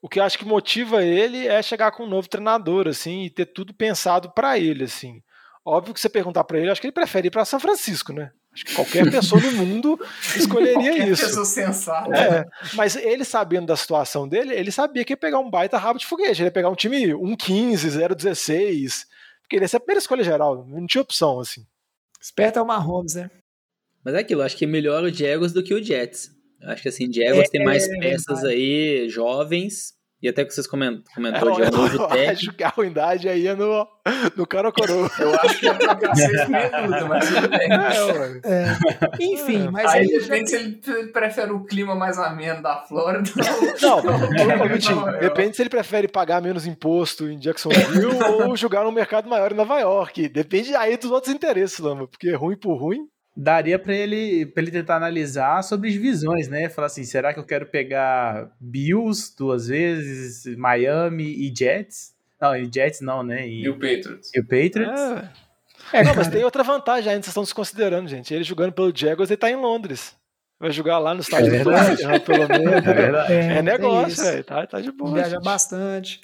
o que eu acho que motiva ele é chegar com um novo treinador, assim, e ter tudo pensado para ele, assim. Óbvio que você perguntar para ele, acho que ele prefere ir para São Francisco, né? Acho que qualquer pessoa no mundo escolheria Qualquer isso. pessoa sensata. É, mas ele sabendo da situação dele, ele sabia que ia pegar um baita rabo de foguete, ele ia pegar um time 1-15, 0-16, porque ele ia ser a primeira escolha geral, não tinha opção, assim. Esperto é o Mahomes, né? Mas é aquilo, acho que é melhor o Jaguars do que o Jets. Eu acho que assim, Jaguars tem mais É, peças verdade. aí, jovens, e até que vocês comen- É, comentou de eu, novo eu técnico. acho que a ruindade aí é no, no cara coroa. Eu acho que seis minutos, mas tudo bem. É. É. Enfim, mas Aí aí, depende se ele prefere o clima mais ameno da Flórida. Não, Nova York. depende se ele prefere pagar menos imposto em Jacksonville ou jogar num mercado maior em Nova York. Depende aí dos outros interesses, Lama, porque ruim por ruim. Daria pra ele, pra ele tentar analisar sobre divisões, né? Falar assim, será que eu quero pegar Bills duas vezes, Miami e Jets? Não, e Jets não, né? E, E o Patriots. e o Patriots? É. é, Não, mas tem outra vantagem ainda, vocês estão desconsiderando, gente. Ele jogando pelo Jaguars, ele tá em Londres. Vai jogar lá no estádio É do. Tottenham, pelo menos. É. É tem negócio, velho. Tá, tá de boa. Viaja gente. bastante.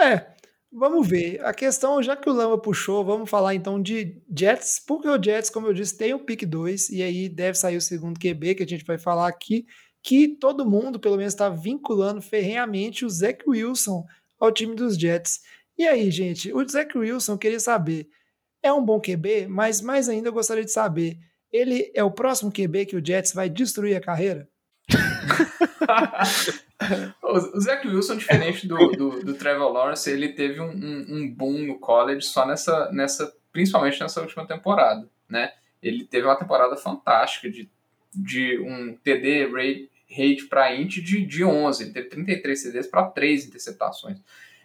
É, vamos ver. A questão, já que o Lama puxou, vamos falar então de Jets, porque o Jets, como eu disse, tem o pick 2 e aí deve sair o segundo QB que a gente vai falar aqui, que todo mundo, pelo menos, está vinculando ferrenhamente o Zach Wilson ao time dos Jets. E aí, gente, o Zach Wilson, queria saber, é um bom QB, mas mais ainda eu gostaria de saber, ele é o próximo QB que o Jets vai destruir a carreira? O Zach Wilson, diferente do, do, do Trevor Lawrence, ele teve um, um, um boom no college só nessa, nessa, principalmente nessa última temporada, né? Ele teve uma temporada fantástica de, de um TD rate, rate para int de, de 11, ele teve 33 CDs para 3 interceptações.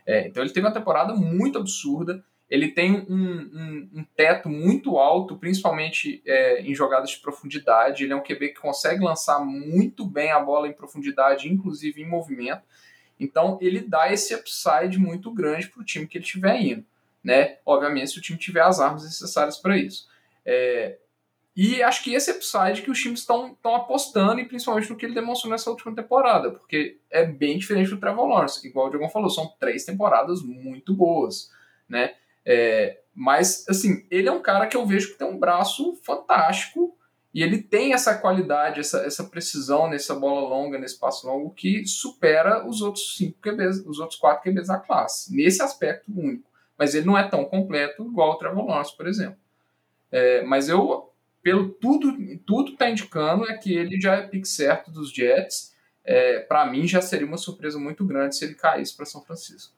É, então ele teve uma temporada muito absurda, ele tem um, um, um teto muito alto, principalmente é, em jogadas de profundidade. Ele é um QB que consegue lançar muito bem a bola em profundidade, inclusive em movimento. Então ele dá esse upside muito grande para o time que ele estiver indo. Né? Obviamente, se o time tiver as armas necessárias para isso. É, e acho que esse upside que os times estão apostando, e principalmente no que ele demonstrou nessa última temporada, porque é bem diferente do Trevor Lawrence, igual o Diego falou, são três temporadas muito boas. Né? É, mas, assim, ele é um cara que eu vejo que tem um braço fantástico e ele tem essa qualidade, essa, essa precisão nessa bola longa, nesse passo longo, que supera os outros cinco QBs, os outros quatro QBs da classe, nesse aspecto único. Mas ele não é tão completo igual o Trevor Lawrence, por exemplo. É, mas eu, pelo tudo, tudo tá indicando é que ele já é pick certo dos Jets. É, para mim já seria uma surpresa muito grande se ele caísse para São Francisco.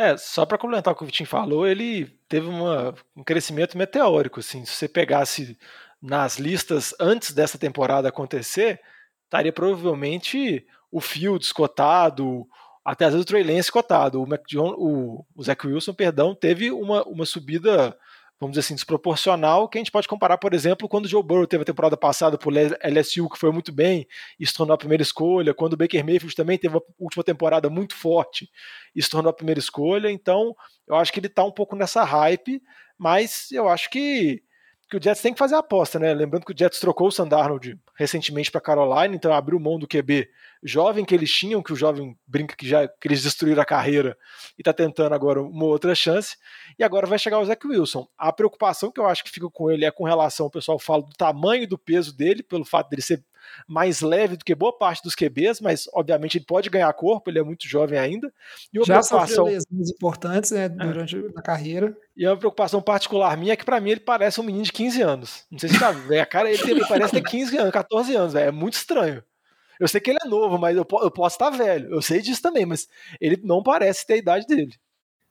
É, só para complementar o que o Vitinho falou, ele teve uma, um crescimento meteórico. Assim, se você pegasse nas listas antes dessa temporada acontecer, estaria provavelmente o Fields cotado, até às vezes o Trey Lance cotado. O, Mac John, o, o Zach Wilson, perdão, teve uma, uma subida, vamos dizer assim, desproporcional, que a gente pode comparar, por exemplo, quando o Joe Burrow teve a temporada passada por LSU, que foi muito bem, e se tornou a primeira escolha, quando o Baker Mayfield também teve uma última temporada muito forte e se tornou a primeira escolha, então eu acho que ele está um pouco nessa hype, mas eu acho que, que o Jets tem que fazer a aposta, né? Lembrando que o Jets trocou o Sandarnold recentemente para Carolina, então abriu mão do QB jovem que eles tinham, que o jovem brinca que já que eles destruíram a carreira e está tentando agora uma outra chance. E agora vai chegar o Zach Wilson. A preocupação que eu acho que fica com ele é com relação, o pessoal fala do tamanho e do peso dele, pelo fato dele ser mais leve do que boa parte dos QBs, mas obviamente ele pode ganhar corpo, ele é muito jovem ainda. E uma Já preocupação lesões importantes né, durante a carreira. e uma preocupação particular minha é que para mim ele parece um menino de 15 anos. Não sei se tá vendo. A cara ele, tem, ele parece ter 15 anos, 14 anos, é muito estranho. Eu sei que ele é novo, mas eu, eu posso estar velho. Eu sei disso também, mas ele não parece ter a idade dele.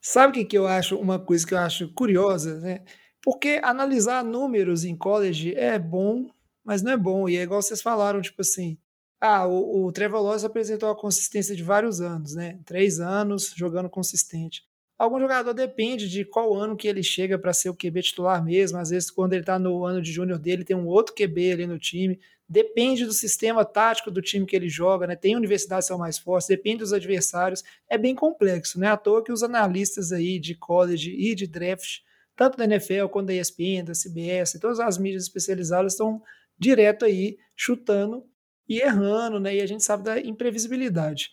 Sabe o que, que eu acho? Uma coisa que eu acho curiosa, né? Porque analisar números em college é bom, mas não é bom. E é igual vocês falaram, tipo assim. Ah, o, o Trevor Lawrence apresentou a consistência de vários anos, né? Três anos jogando consistente. Algum jogador depende de qual ano que ele chega para ser o QB titular mesmo. Às vezes, quando ele está no ano de júnior dele, tem um outro QB ali no time. Depende do sistema tático do time que ele joga, né? Tem universidades que são mais fortes, depende dos adversários. É bem complexo, né? À toa que os analistas aí de college e de draft, tanto da NFL quanto da ESPN, da CBS, todas as mídias especializadas estão direto aí chutando e errando, né? E a gente sabe da imprevisibilidade.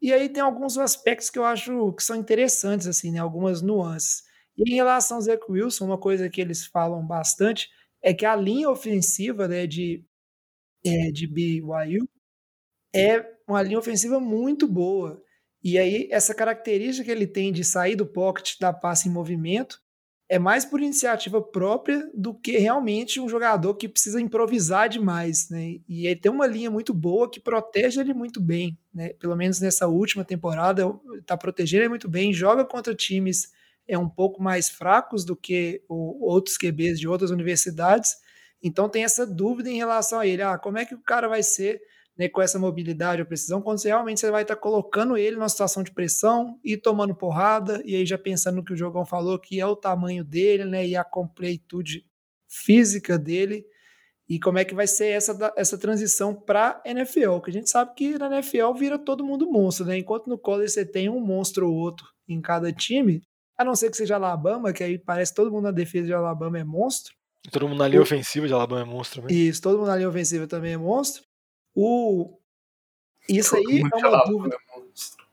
E aí tem alguns aspectos que eu acho que são interessantes, assim, né? Algumas nuances. E em relação ao Zach Wilson, uma coisa que eles falam bastante é que a linha ofensiva né, de, é, de BYU é uma linha ofensiva muito boa. E aí, essa característica que ele tem de sair do pocket, da passe em movimento, é mais por iniciativa própria do que realmente um jogador que precisa improvisar demais, né? E ele tem uma linha muito boa que protege ele muito bem, né? Pelo menos nessa última temporada, está protegendo ele muito bem, joga contra times é um pouco mais fracos do que outros QBs de outras universidades. Então tem essa dúvida em relação a ele, ah, como é que o cara vai ser né, com essa mobilidade ou precisão, quando você realmente você vai estar colocando ele numa situação de pressão e tomando porrada, e aí já pensando no que o Jogão falou, que é o tamanho dele, né, e a completude física dele, e como é que vai ser essa, essa transição para NFL, que a gente sabe que na NFL vira todo mundo monstro, né, enquanto no college você tem um monstro ou outro em cada time, a não ser que seja Alabama, que aí parece que todo mundo na defesa de Alabama é monstro. Todo mundo na linha ofensiva de Alabama é monstro também. Isso, todo mundo na linha ofensiva também é monstro. O... Isso aí é uma dúvida.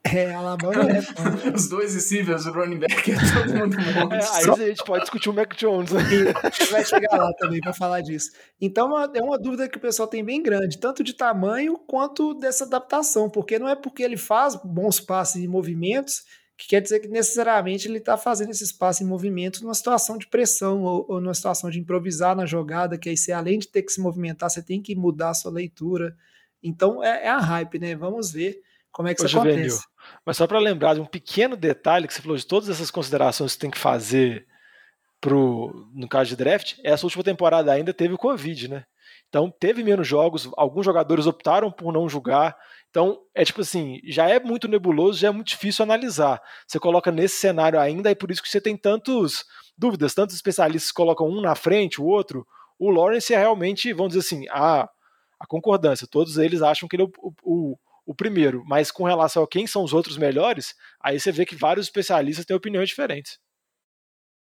É, Alabama é. Os dois receivers, o running back, é todo mundo monstro. É, aí a gente pode discutir o Mac Jones. E vai chegar lá também para falar disso. Então é uma dúvida que o pessoal tem bem grande, tanto de tamanho quanto dessa adaptação, porque não é porque ele faz bons passes e movimentos que quer dizer que necessariamente ele está fazendo esse espaço em movimento numa situação de pressão ou, ou numa situação de improvisar na jogada, que aí você, além de ter que se movimentar, você tem que mudar a sua leitura. Então é, é a hype, né? Vamos ver como é que Ô, isso Juvenil, acontece. Mas só para lembrar de um pequeno detalhe que você falou de todas essas considerações que você tem que fazer pro, no caso de draft, essa última temporada ainda teve o Covid, né? Então teve menos jogos, alguns jogadores optaram por não jogar. Então, é tipo assim, já é muito nebuloso, já é muito difícil analisar. Você coloca nesse cenário ainda, e por isso que você tem tantos dúvidas, tantos especialistas colocam um na frente, o outro. O Lawrence é realmente, vamos dizer assim, a, a concordância. Todos eles acham que ele é o, o, o primeiro, mas com relação a quem são os outros melhores, aí você vê que vários especialistas têm opiniões diferentes.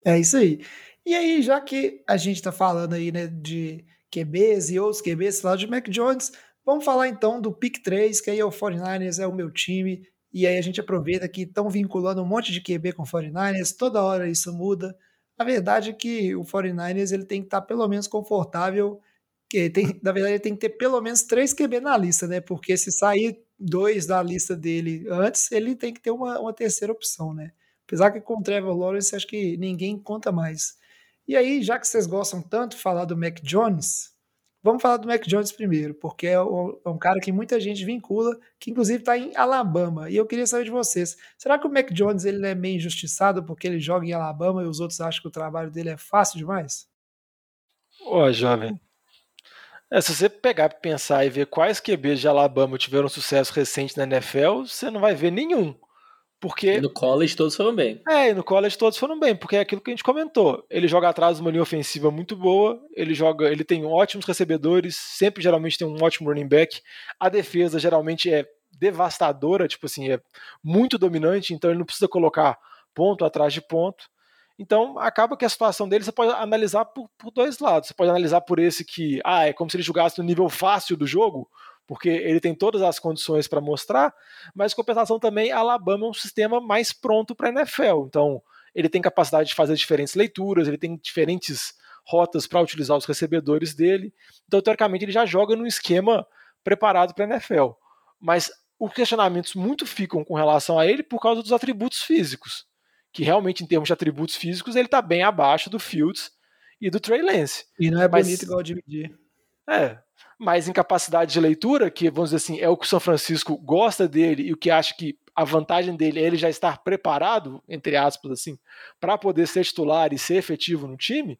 É isso aí. E aí, já que a gente está falando aí né, de QBs e outros QBs, falar de Mac Jones, Vamos falar então do pick 3, que aí é o 49ers, é o meu time, e aí a gente aproveita que estão vinculando um monte de QB com o 49ers, toda hora isso muda. A verdade é que o 49ers ele tem que estar pelo menos confortável, que tem, na verdade ele tem que ter pelo menos três QB na lista, né? Porque se sair dois da lista dele antes, ele tem que ter uma, uma terceira opção, né? Apesar que com o Trevor Lawrence acho que ninguém conta mais. E aí, já que vocês gostam tanto de falar do Mac Jones, Vamos falar do Mac Jones primeiro, porque é, é um cara que muita gente vincula, que inclusive está em Alabama. E eu queria saber de vocês: será que o Mac Jones ele é meio injustiçado porque ele joga em Alabama e os outros acham que o trabalho dele é fácil demais? Ô, jovem. É, se você pegar para pensar e ver quais QBs de Alabama tiveram sucesso recente na NFL, você não vai ver nenhum. Porque... E no college todos foram bem. É, e no college todos foram bem, porque é aquilo que a gente comentou. Ele joga atrás de uma linha ofensiva muito boa, ele joga, ele tem ótimos recebedores, sempre geralmente tem um ótimo running back. A defesa geralmente é devastadora, tipo assim, é muito dominante, então ele não precisa colocar ponto atrás de ponto. Então acaba que a situação dele você pode analisar por, por dois lados. Você pode analisar por esse que, ah, é como se ele jogasse no nível fácil do jogo, porque ele tem todas as condições para mostrar, mas compensação também, Alabama é um sistema mais pronto para a NFL. Então, ele tem capacidade de fazer diferentes leituras, ele tem diferentes rotas para utilizar os recebedores dele. Então, teoricamente, ele já joga num esquema preparado para a NFL. Mas os questionamentos muito ficam com relação a ele por causa dos atributos físicos. Que realmente, em termos de atributos físicos, ele está bem abaixo do Fields e do Trey Lance. E não é Mas, bonito igual dividir. É, mas incapacidade de leitura, que vamos dizer assim, é o que o São Francisco gosta dele e o que acha que a vantagem dele é ele já estar preparado, entre aspas, assim, para poder ser titular e ser efetivo no time.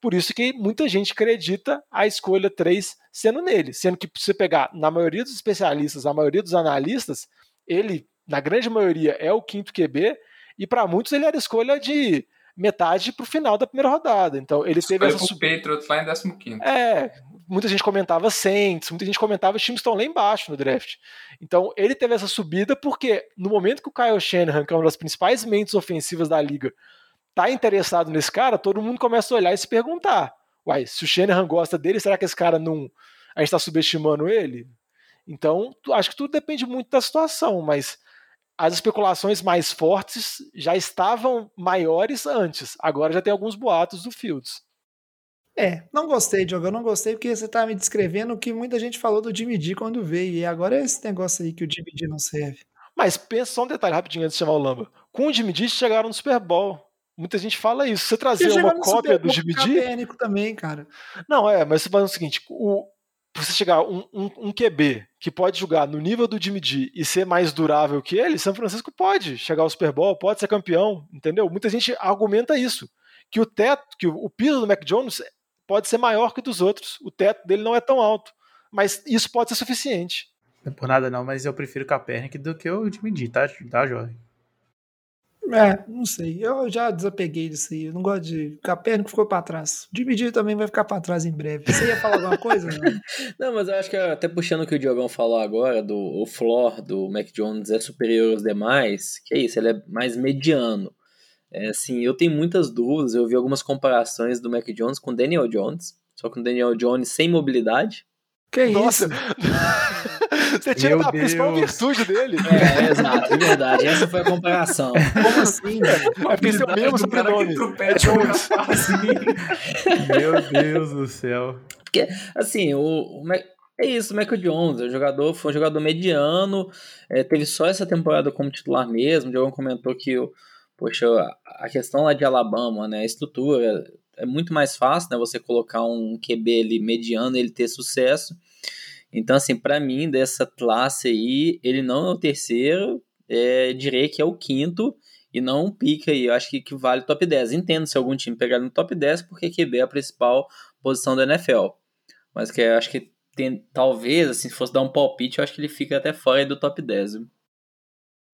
Por isso que muita gente acredita a escolha 3 sendo nele, sendo que se você pegar na maioria dos especialistas, a maioria dos analistas, ele, na grande maioria, é o quinto QB, e para muitos ele era escolha de metade para o final da primeira rodada. Então ele teve essa sub... Patriots lá em 15. É, muita gente comentava Saints, muita gente comentava os times estão lá embaixo no draft. Então ele teve essa subida porque no momento que o Kyle Shanahan, que é uma das principais mentes ofensivas da liga, tá interessado nesse cara, todo mundo começa a olhar e se perguntar: uai, se o Shanahan gosta dele, será que esse cara não. A gente está subestimando ele? Então, acho que tudo depende muito da situação, mas as especulações mais fortes já estavam maiores antes. Agora já tem alguns boatos do Fields. É, não gostei, Diogo. Eu não gostei porque você tá me descrevendo o que muita gente falou do Jimmy D quando veio. E agora é esse negócio aí que o Jimmy D não serve. Mas pensa só um detalhe rapidinho antes de chamar o Lamba. Com o Jimmy D chegaram no Super Bowl. Muita gente fala isso. Você trazer uma cópia do Jimmy D. também, cara. Não, é, mas você fala o seguinte: o, você chegar um, um, um, QB que pode jogar no nível do Jimmy D e ser mais durável que ele, São Francisco pode chegar ao Super Bowl, pode ser campeão, entendeu? Muita gente argumenta isso. Que o teto, que o, piso do Mac Jones pode ser maior que dos outros. O teto dele não é tão alto. Mas isso pode ser suficiente. Não é por nada não, mas eu prefiro Kaepernick do que o Jimmy D, tá, tá jovem? É, não sei. Eu já desapeguei disso aí. Eu não gosto de. Capernico ficou para trás. Dividir também vai ficar para trás em breve. Você ia falar alguma coisa? Não? não, mas eu acho que até puxando o que o Diogão falou agora, do o floor do Mac Jones é superior aos demais, que é isso, ele é mais mediano. É, assim, eu tenho muitas dúvidas. Eu vi algumas comparações do Mac Jones com Daniel Jones, só com Daniel Jones sem mobilidade. Que Nossa. isso? Você tira a principal virtude dele. É, é, exato, é verdade. Essa foi a comparação. Como assim, velho? É porque esse é o mesmo sobrenome. É Jones. Meu Deus do céu. Porque, assim, o, o Mac, é isso, o Michael Jones, o jogador, foi um jogador mediano, é, teve só essa temporada como titular mesmo. O Diogão comentou que, poxa, a questão lá de Alabama, né, a estrutura, é muito mais fácil, né, você colocar um QB ali mediano e ele ter sucesso. Então, assim, para mim, dessa classe aí, ele não é o terceiro, é, direi que é o quinto, e não pique aí, eu acho que, que vale top 10. Entendo se algum time pegar no top 10, porque QB é a principal posição da NFL. Mas que eu acho que tem, talvez, assim, se fosse dar um palpite, eu acho que ele fica até fora do top 10.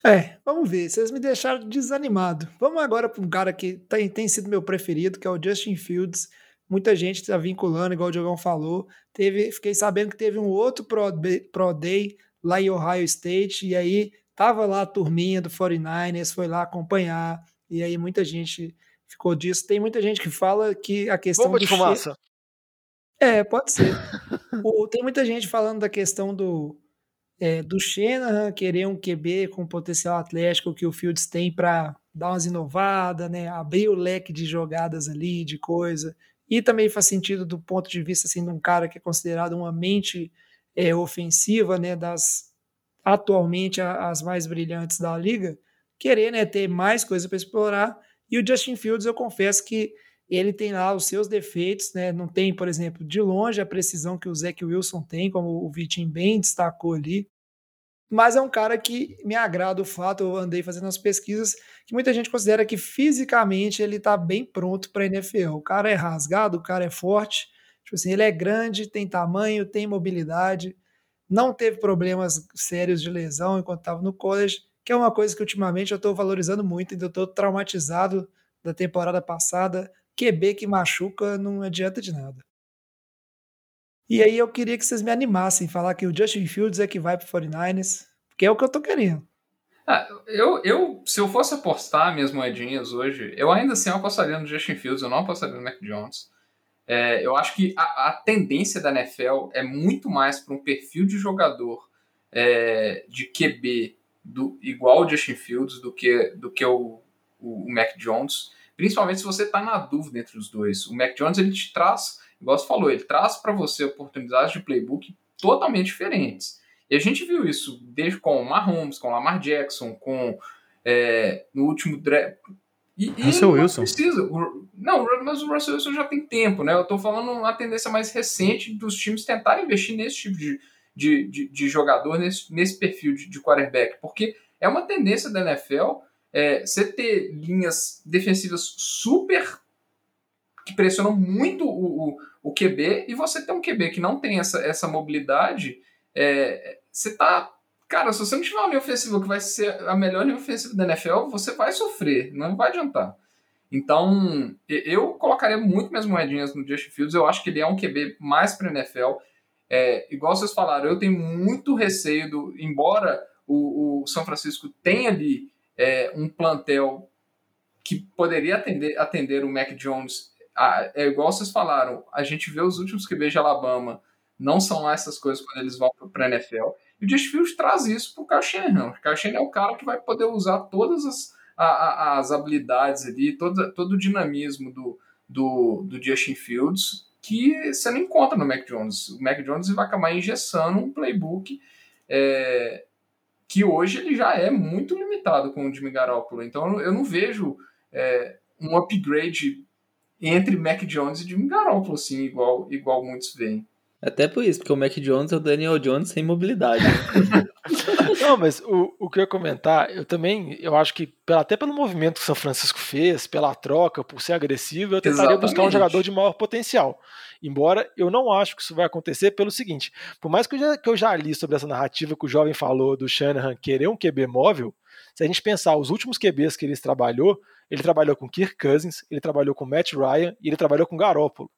É, vamos ver. Vocês me deixaram desanimado. Vamos agora para um cara que tem, tem sido meu preferido, que é o Justin Fields. Muita gente está vinculando, igual o Diogão falou. Teve, fiquei sabendo que teve um outro Pro, Pro Day lá em Ohio State, e aí tava lá a turminha do 49ers, foi lá acompanhar, e aí muita gente ficou disso. Tem muita gente que fala que a questão Bomba de fumaça. É, pode ser. o, tem muita gente falando da questão do, é, do Shanahan querer um QB com potencial atlético que o Fields tem para dar umas inovadas, né, abrir o leque de jogadas ali, de coisa. E também faz sentido do ponto de vista assim, de um cara que é considerado uma mente é, ofensiva, né, das atualmente as mais brilhantes da liga, querer né, ter mais coisa para explorar. E o Justin Fields, eu confesso que ele tem lá os seus defeitos, né? Não tem, por exemplo, de longe a precisão que o Zach Wilson tem, como o Vitinho bem destacou ali. Mas é um cara que me agrada o fato, eu andei fazendo as pesquisas, que muita gente considera que fisicamente ele está bem pronto para a NFL. O cara é rasgado, o cara é forte, tipo assim, ele é grande, tem tamanho, tem mobilidade, não teve problemas sérios de lesão enquanto estava no college, que é uma coisa que ultimamente eu estou valorizando muito, ainda estou traumatizado da temporada passada. QB que machuca não adianta de nada. E aí eu queria que vocês me animassem, falar que o Justin Fields é que vai pro 49ers, porque é o que eu tô querendo. Ah, eu, eu, se eu fosse apostar minhas moedinhas hoje, eu ainda assim apostaria no Justin Fields, eu não apostaria no Mac Jones. É, eu acho que a, a, tendência da NFL é muito mais para um perfil de jogador é, de QB do, igual o Justin Fields do que, do que o, o, o Mac Jones, principalmente se você está na dúvida entre os dois. O Mac Jones ele te traz igual você falou, ele traz para você oportunidades de playbook totalmente diferentes. E a gente viu isso desde com o Mahomes, com o Lamar Jackson, com é, no último draft. E, Russell Wilson. Precisa. Não, mas o Russell Wilson já tem tempo, né? Eu tô falando uma tendência mais recente dos times tentarem investir nesse tipo de, de, de, de jogador, nesse, nesse perfil de, de quarterback, porque é uma tendência da NFL é, você ter linhas defensivas super que pressionam muito o, o, o, QB, e você tem um QB que não tem essa, essa mobilidade, é, você tá. Cara, se você não tiver uma linha ofensiva que vai ser a melhor linha ofensiva da NFL, você vai sofrer, não vai adiantar. Então, eu colocaria muito minhas moedinhas no Justin Fields. Eu acho que ele é um QB mais para NFL. É, igual vocês falaram, eu tenho muito receio do. Embora o, o São Francisco tenha ali é, um plantel que poderia atender, atender o Mac Jones é igual vocês falaram, a gente vê os últimos QBs de Alabama não são lá essas coisas quando eles vão para a NFL. E o Justin traz isso para o Kyle Shanahan. O Kyle Shanahan é o cara que vai poder usar todas as, a, a, as habilidades ali, todo, todo o dinamismo do, do, do Justin Fields que você não encontra no Mac Jones. O Mac Jones vai acabar engessando um playbook é, que hoje ele já é muito limitado com o Jimmy Garoppolo. Então eu não vejo é, um upgrade entre Mac Jones e Jimmy Garoppolo, assim, igual, igual muitos veem. Até por isso, porque o Mac Jones é o Daniel Jones sem mobilidade. Não, mas o, o que eu ia comentar, eu também, eu acho que até pelo movimento que o São Francisco fez, pela troca, por ser agressivo, eu tentaria Exatamente. buscar um jogador de maior potencial. Embora eu não acho que isso vai acontecer pelo seguinte, por mais que eu já, que eu já li sobre essa narrativa que o jovem falou do Shanahan querer um QB móvel, se a gente pensar os últimos QBs que ele trabalhou, ele trabalhou com Kirk Cousins, ele trabalhou com Matt Ryan e ele trabalhou com Garoppolo.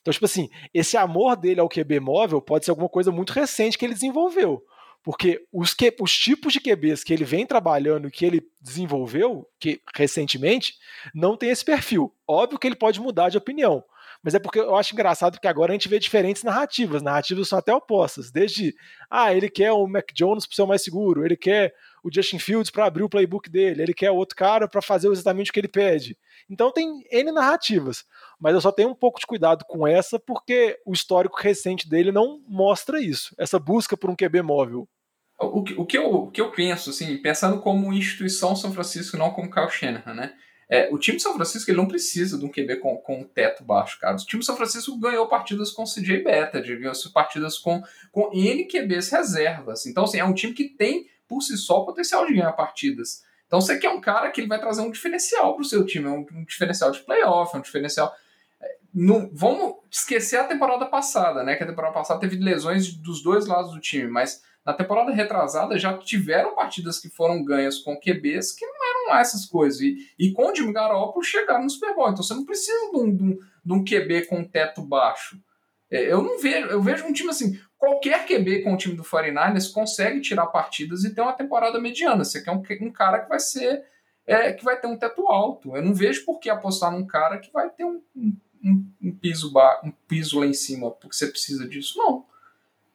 Então, tipo assim, esse amor dele ao QB móvel pode ser alguma coisa muito recente que ele desenvolveu. Porque os, que, os tipos de QBs que ele vem trabalhando e que ele desenvolveu que recentemente não tem esse perfil. Óbvio que ele pode mudar de opinião. Mas é porque eu acho engraçado que agora a gente vê diferentes narrativas. Narrativas são até opostas. Desde, ah, ele quer o Mac Jones para ser mais seguro, ele quer o Justin Fields para abrir o playbook dele, ele quer outro cara para fazer exatamente o que ele pede. Então tem N narrativas. Mas eu só tenho um pouco de cuidado com essa porque o histórico recente dele não mostra isso, essa busca por um QB móvel. O que, o que, eu, o que eu penso, assim, pensando como instituição São Francisco, não como Kyle Shanahan, né? É, o time de São Francisco ele não precisa de um QB com, com um teto baixo, cara. O time de São Francisco ganhou partidas com CJ Beta, ganhou partidas com, com N QBs reservas. Então, assim, é um time que tem, por si só, o potencial de ganhar partidas. Então, você quer um cara que ele vai trazer um diferencial para o seu time, um, um, diferencial de playoff, um diferencial. É, vamos esquecer a temporada passada, né? Que a temporada passada teve lesões dos dois lados do time, mas na temporada retrasada já tiveram partidas que foram ganhas com QBs que não eram lá essas coisas. E, e com o Jimmy Garoppolo chegaram no Super Bowl. Então você não precisa de um, de um, de um QB com teto baixo. É, eu não vejo, eu vejo um time assim, qualquer QB com o time do 49ers consegue tirar partidas e ter uma temporada mediana. Você quer um, um cara que vai ser é, que vai ter um teto alto. Eu não vejo por que apostar num cara que vai ter um, um, um piso ba um piso lá em cima, porque você precisa disso. Não.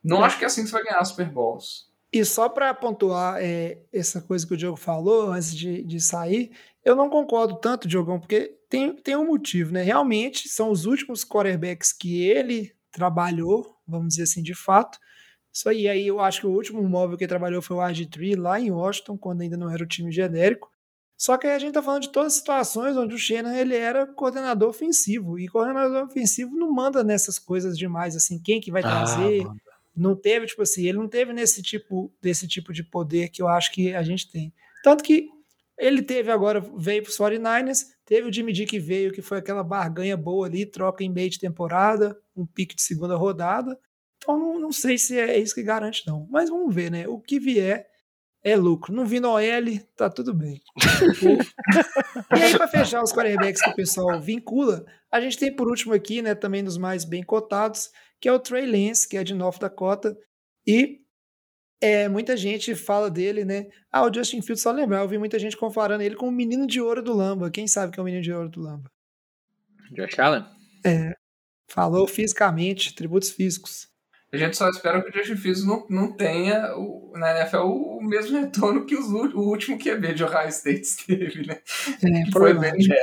Não é. acho que é assim que você vai ganhar Super Bowls. E só para pontuar é, essa coisa que o Diogo falou antes de, de sair, eu não concordo tanto, Diogão, porque tem, tem um motivo, né? Realmente são os últimos quarterbacks que ele trabalhou, vamos dizer assim, de fato. Isso aí, aí eu acho que o último móvel que ele trabalhou foi o RG3 lá em Washington, quando ainda não era o time genérico. Só que aí a gente tá falando de todas as situações onde o Shannon ele era coordenador ofensivo. E coordenador ofensivo não manda nessas coisas demais, assim, quem que vai ah, trazer, ah, não teve, tipo assim, ele não teve nesse tipo, desse tipo de poder que eu acho que a gente tem. Tanto que ele teve agora, veio para os 49ers, teve o Jimmy D que veio, que foi aquela barganha boa ali, troca em meio de temporada, um pique de segunda rodada. Então não, não sei se é isso que garante, não. Mas vamos ver, né? O que vier é lucro. Não vindo OL, tá tudo bem. e aí, para fechar os quarterbacks que o pessoal vincula, a gente tem por último aqui, né, também dos mais bem cotados, que é o Trey Lance, que é de North Dakota. E é, muita gente fala dele, né? Ah, o Justin Fields, só lembrar, eu vi muita gente comparando ele com o menino de ouro do Lamba. Quem sabe que é o menino de ouro do Lamba? Josh Allen? É. Falou fisicamente, tributos físicos. A gente só espera que o Justin Fields não, não tenha o, na NFL o, mesmo retorno que os, o último QB de Ohio State teve, né? É, problemático.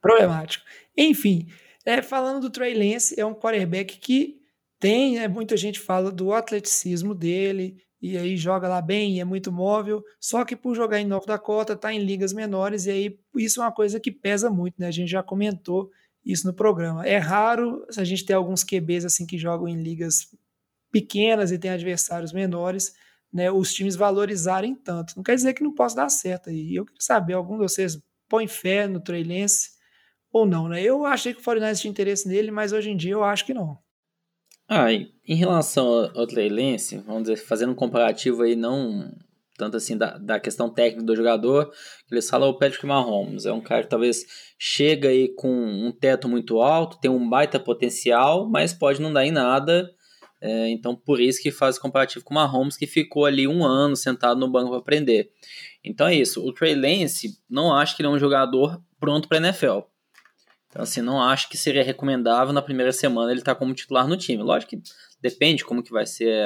problemático. Enfim, é, falando do Trey Lance, é um quarterback que tem, né, muita gente fala do atleticismo dele, e aí joga lá bem, é muito móvel, só que por jogar em Nova Dakota, tá em ligas menores, e aí isso é uma coisa que pesa muito, né? A gente já comentou isso no programa. É raro a gente ter alguns QBs assim que jogam em ligas pequenas e tem adversários menores, né, os times valorizarem tanto. Não quer dizer que não possa dar certo aí. Eu queria saber, algum de vocês põe fé no Trey Lance ou não, né? Eu achei que o 49 tinha interesse nele, mas hoje em dia eu acho que não. Ah, em relação ao Trey Lance, vamos dizer, fazendo um comparativo aí, não tanto assim da, da questão técnica do jogador, eles falam o Patrick Mahomes, é um cara que talvez chega aí com um teto muito alto, tem um baita potencial, mas pode não dar em nada, é, então por isso que faz comparativo com o Mahomes, que ficou ali um ano sentado no banco para aprender. Então é isso, o Trey Lance, não acho que ele é um jogador pronto para NFL. Então, assim, não acho que seria recomendável na primeira semana ele estar como titular no time. Lógico que depende como que vai ser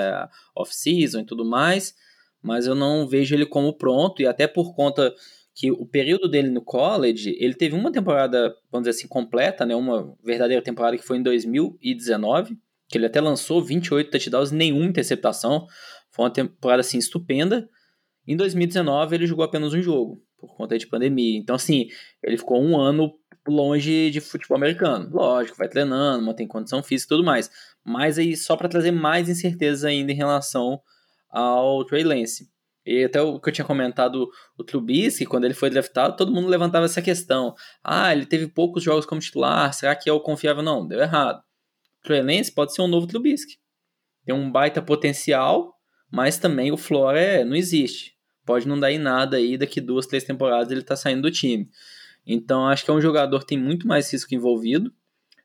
off-season e tudo mais, mas eu não vejo ele como pronto, e até por conta que o período dele no college, ele teve uma temporada, vamos dizer assim, completa, né, uma verdadeira temporada que foi em 2019, que ele até lançou 28 touchdowns e nenhuma interceptação, foi uma temporada, assim, estupenda. Em 2019, ele jogou apenas um jogo, por conta de pandemia. Então, assim, ele ficou um ano longe de futebol americano. Lógico, vai treinando, mantém condição física e tudo mais. Mas aí, só para trazer mais incerteza ainda em relação ao Trey Lance. E até o que eu tinha comentado, o Trubisky, quando ele foi draftado, todo mundo levantava essa questão. Ah, ele teve poucos jogos como titular, será que é o confiável? Não, deu errado. O Trey Lance pode ser um novo Trubisky. Tem um baita potencial, mas também o floor é, não existe. Pode não dar em nada aí, daqui duas, três temporadas ele tá saindo do time. Então acho que é um jogador que tem muito mais risco envolvido,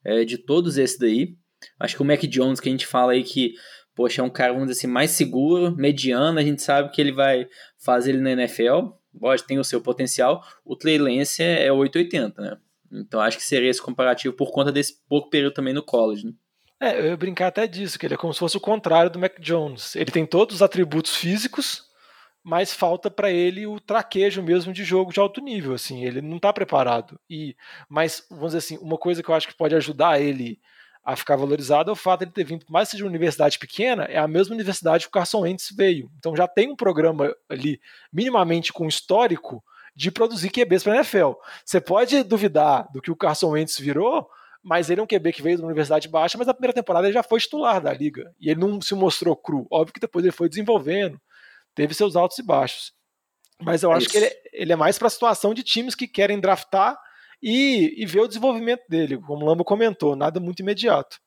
é, de todos esses daí. Acho que o Mac Jones, que a gente fala aí que poxa, é um cara, vamos dizer assim, mais seguro, mediano, a gente sabe que ele vai fazer ele na NFL, pode tem o seu potencial, o Trey Lance é 880, né? Então acho que seria esse comparativo por conta desse pouco período também no college, né? É, eu ia brincar até disso, que ele é como se fosse o contrário do Mac Jones. Ele tem todos os atributos físicos, mas falta para ele o traquejo mesmo de jogo de alto nível, assim, ele não está preparado. E mas vamos dizer assim, uma coisa que eu acho que pode ajudar ele a ficar valorizado é o fato de ele ter vindo, mais seja uma universidade pequena, é a mesma universidade que o Carson Wentz veio. Então já tem um programa ali, minimamente com histórico, de produzir QBs para a NFL. Você pode duvidar do que o Carson Wentz virou, mas ele é um QB que veio de uma universidade baixa, mas na primeira temporada ele já foi titular da liga. E ele não se mostrou cru. Óbvio que depois ele foi desenvolvendo, teve seus altos e baixos. Mas eu é acho que ele, é, ele é mais para a situação de times que querem draftar e, e ver o desenvolvimento dele, como o Lambo comentou, nada muito imediato.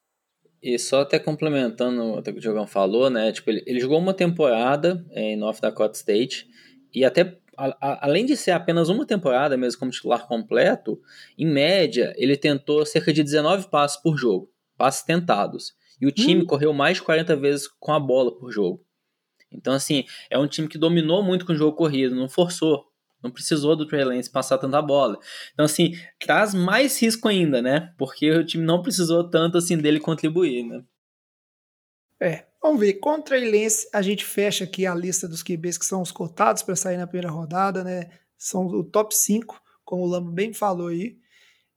E só até complementando o que o Diogão falou, né? Tipo, ele, ele jogou uma temporada é, em North Dakota State e até a, a, além de ser apenas uma temporada mesmo como titular completo, em média ele tentou cerca de 19 passos por jogo, passos tentados. E o time hum. correu mais de 40 vezes com a bola por jogo. Então, assim, é um time que dominou muito com o jogo corrido, não forçou. Não precisou do Trey Lance passar tanta bola. Então, assim, traz mais risco ainda, né? Porque o time não precisou tanto assim dele contribuir, né? É, vamos ver. Com o Lance, a gente fecha aqui a lista dos QBs que são os cotados para sair na primeira rodada, né? São o top 5, como o Lamo bem falou aí.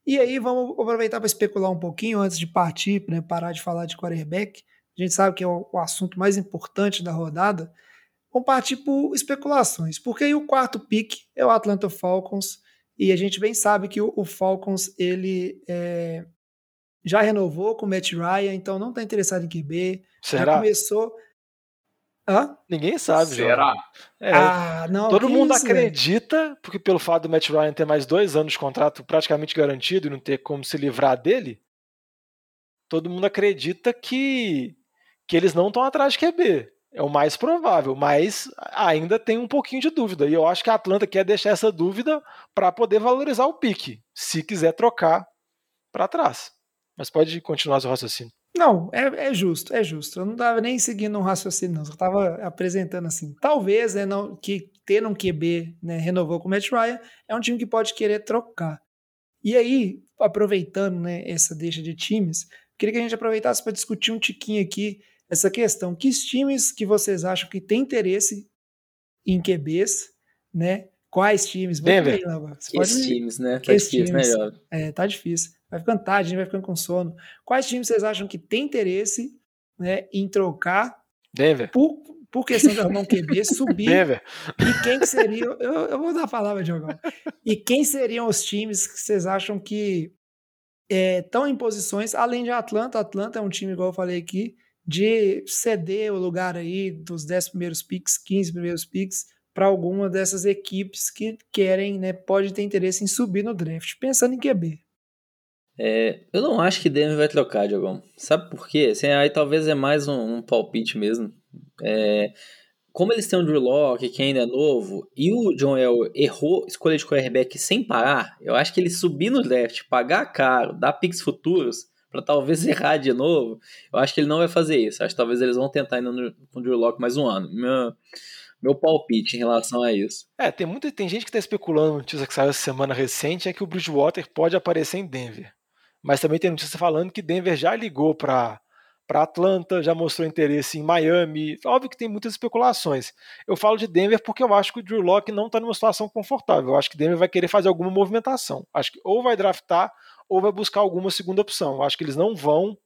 E aí, vamos aproveitar para especular um pouquinho antes de partir, né? Parar de falar de quarterback. A gente sabe que é o, assunto mais importante da rodada vão partir por especulações, porque aí o quarto pick é o Atlanta Falcons, e a gente bem sabe que o, o Falcons ele é, já renovou com o Matt Ryan, então não está interessado em QB. Será? Já começou. Hã? Ninguém sabe, Será? É, ah, não. todo mundo isso, acredita, porque pelo fato do Matt Ryan ter mais dois anos de contrato praticamente garantido e não ter como se livrar dele, todo mundo acredita que, que eles não estão atrás de QB. É o mais provável, mas ainda tem um pouquinho de dúvida. E eu acho que a Atlanta quer deixar essa dúvida para poder valorizar o pique, se quiser trocar para trás. Mas pode continuar seu raciocínio. Não, é, é, justo, é justo. Eu não estava nem seguindo um raciocínio, não. Estava apresentando assim. Talvez, né, não, que ter um QB, né, renovou com o Matt Ryan, é um time que pode querer trocar. E aí, aproveitando né, essa deixa de times, queria que a gente aproveitasse para discutir um tiquinho aqui essa questão. Que times que vocês acham que tem interesse em QBs, né? Quais times? Denver. que pode... times, né? Tá difícil, times? melhor. É, tá difícil. Vai ficando tarde, a gente vai ficando com sono. Quais times vocês acham que tem interesse né, em trocar Denver. Por, por questão de arrumar um QB, subir. Denver. E quem que seria. Eu, eu vou dar a palavra, Diogão. E quem seriam os times que vocês acham que estão é, em posições, além de Atlanta? Atlanta é um time, igual eu falei aqui, de ceder o lugar aí dos 10 primeiros picks, 15 primeiros picks para alguma dessas equipes que querem, né, pode ter interesse em subir no draft, pensando em QB. É, eu não acho que Denver vai trocar, Diogão. Sabe por quê? Assim, aí talvez é mais um, um palpite mesmo. É, como eles têm o Drew Locke, que ainda é novo, e o John El errou escolha de quarterback sem parar, eu acho que ele subir no draft, pagar caro, dar picks futuros, para talvez errar de novo, eu acho que ele não vai fazer isso. Acho que talvez eles vão tentar ainda no, com o Drew Locke mais um ano. Meu, meu palpite em relação a isso. É, tem muita tem gente que está especulando, notícia que saiu essa semana recente, é que o Bridgewater pode aparecer em Denver. mas também tem notícia falando que Denver já ligou para para Atlanta, já mostrou interesse em Miami. Óbvio que tem muitas especulações. Eu falo de Denver porque eu acho que o Drew Locke não está numa situação confortável. Eu acho que Denver vai querer fazer alguma movimentação. Acho que ou vai draftar ou vai buscar alguma segunda opção. Eu acho que eles não vão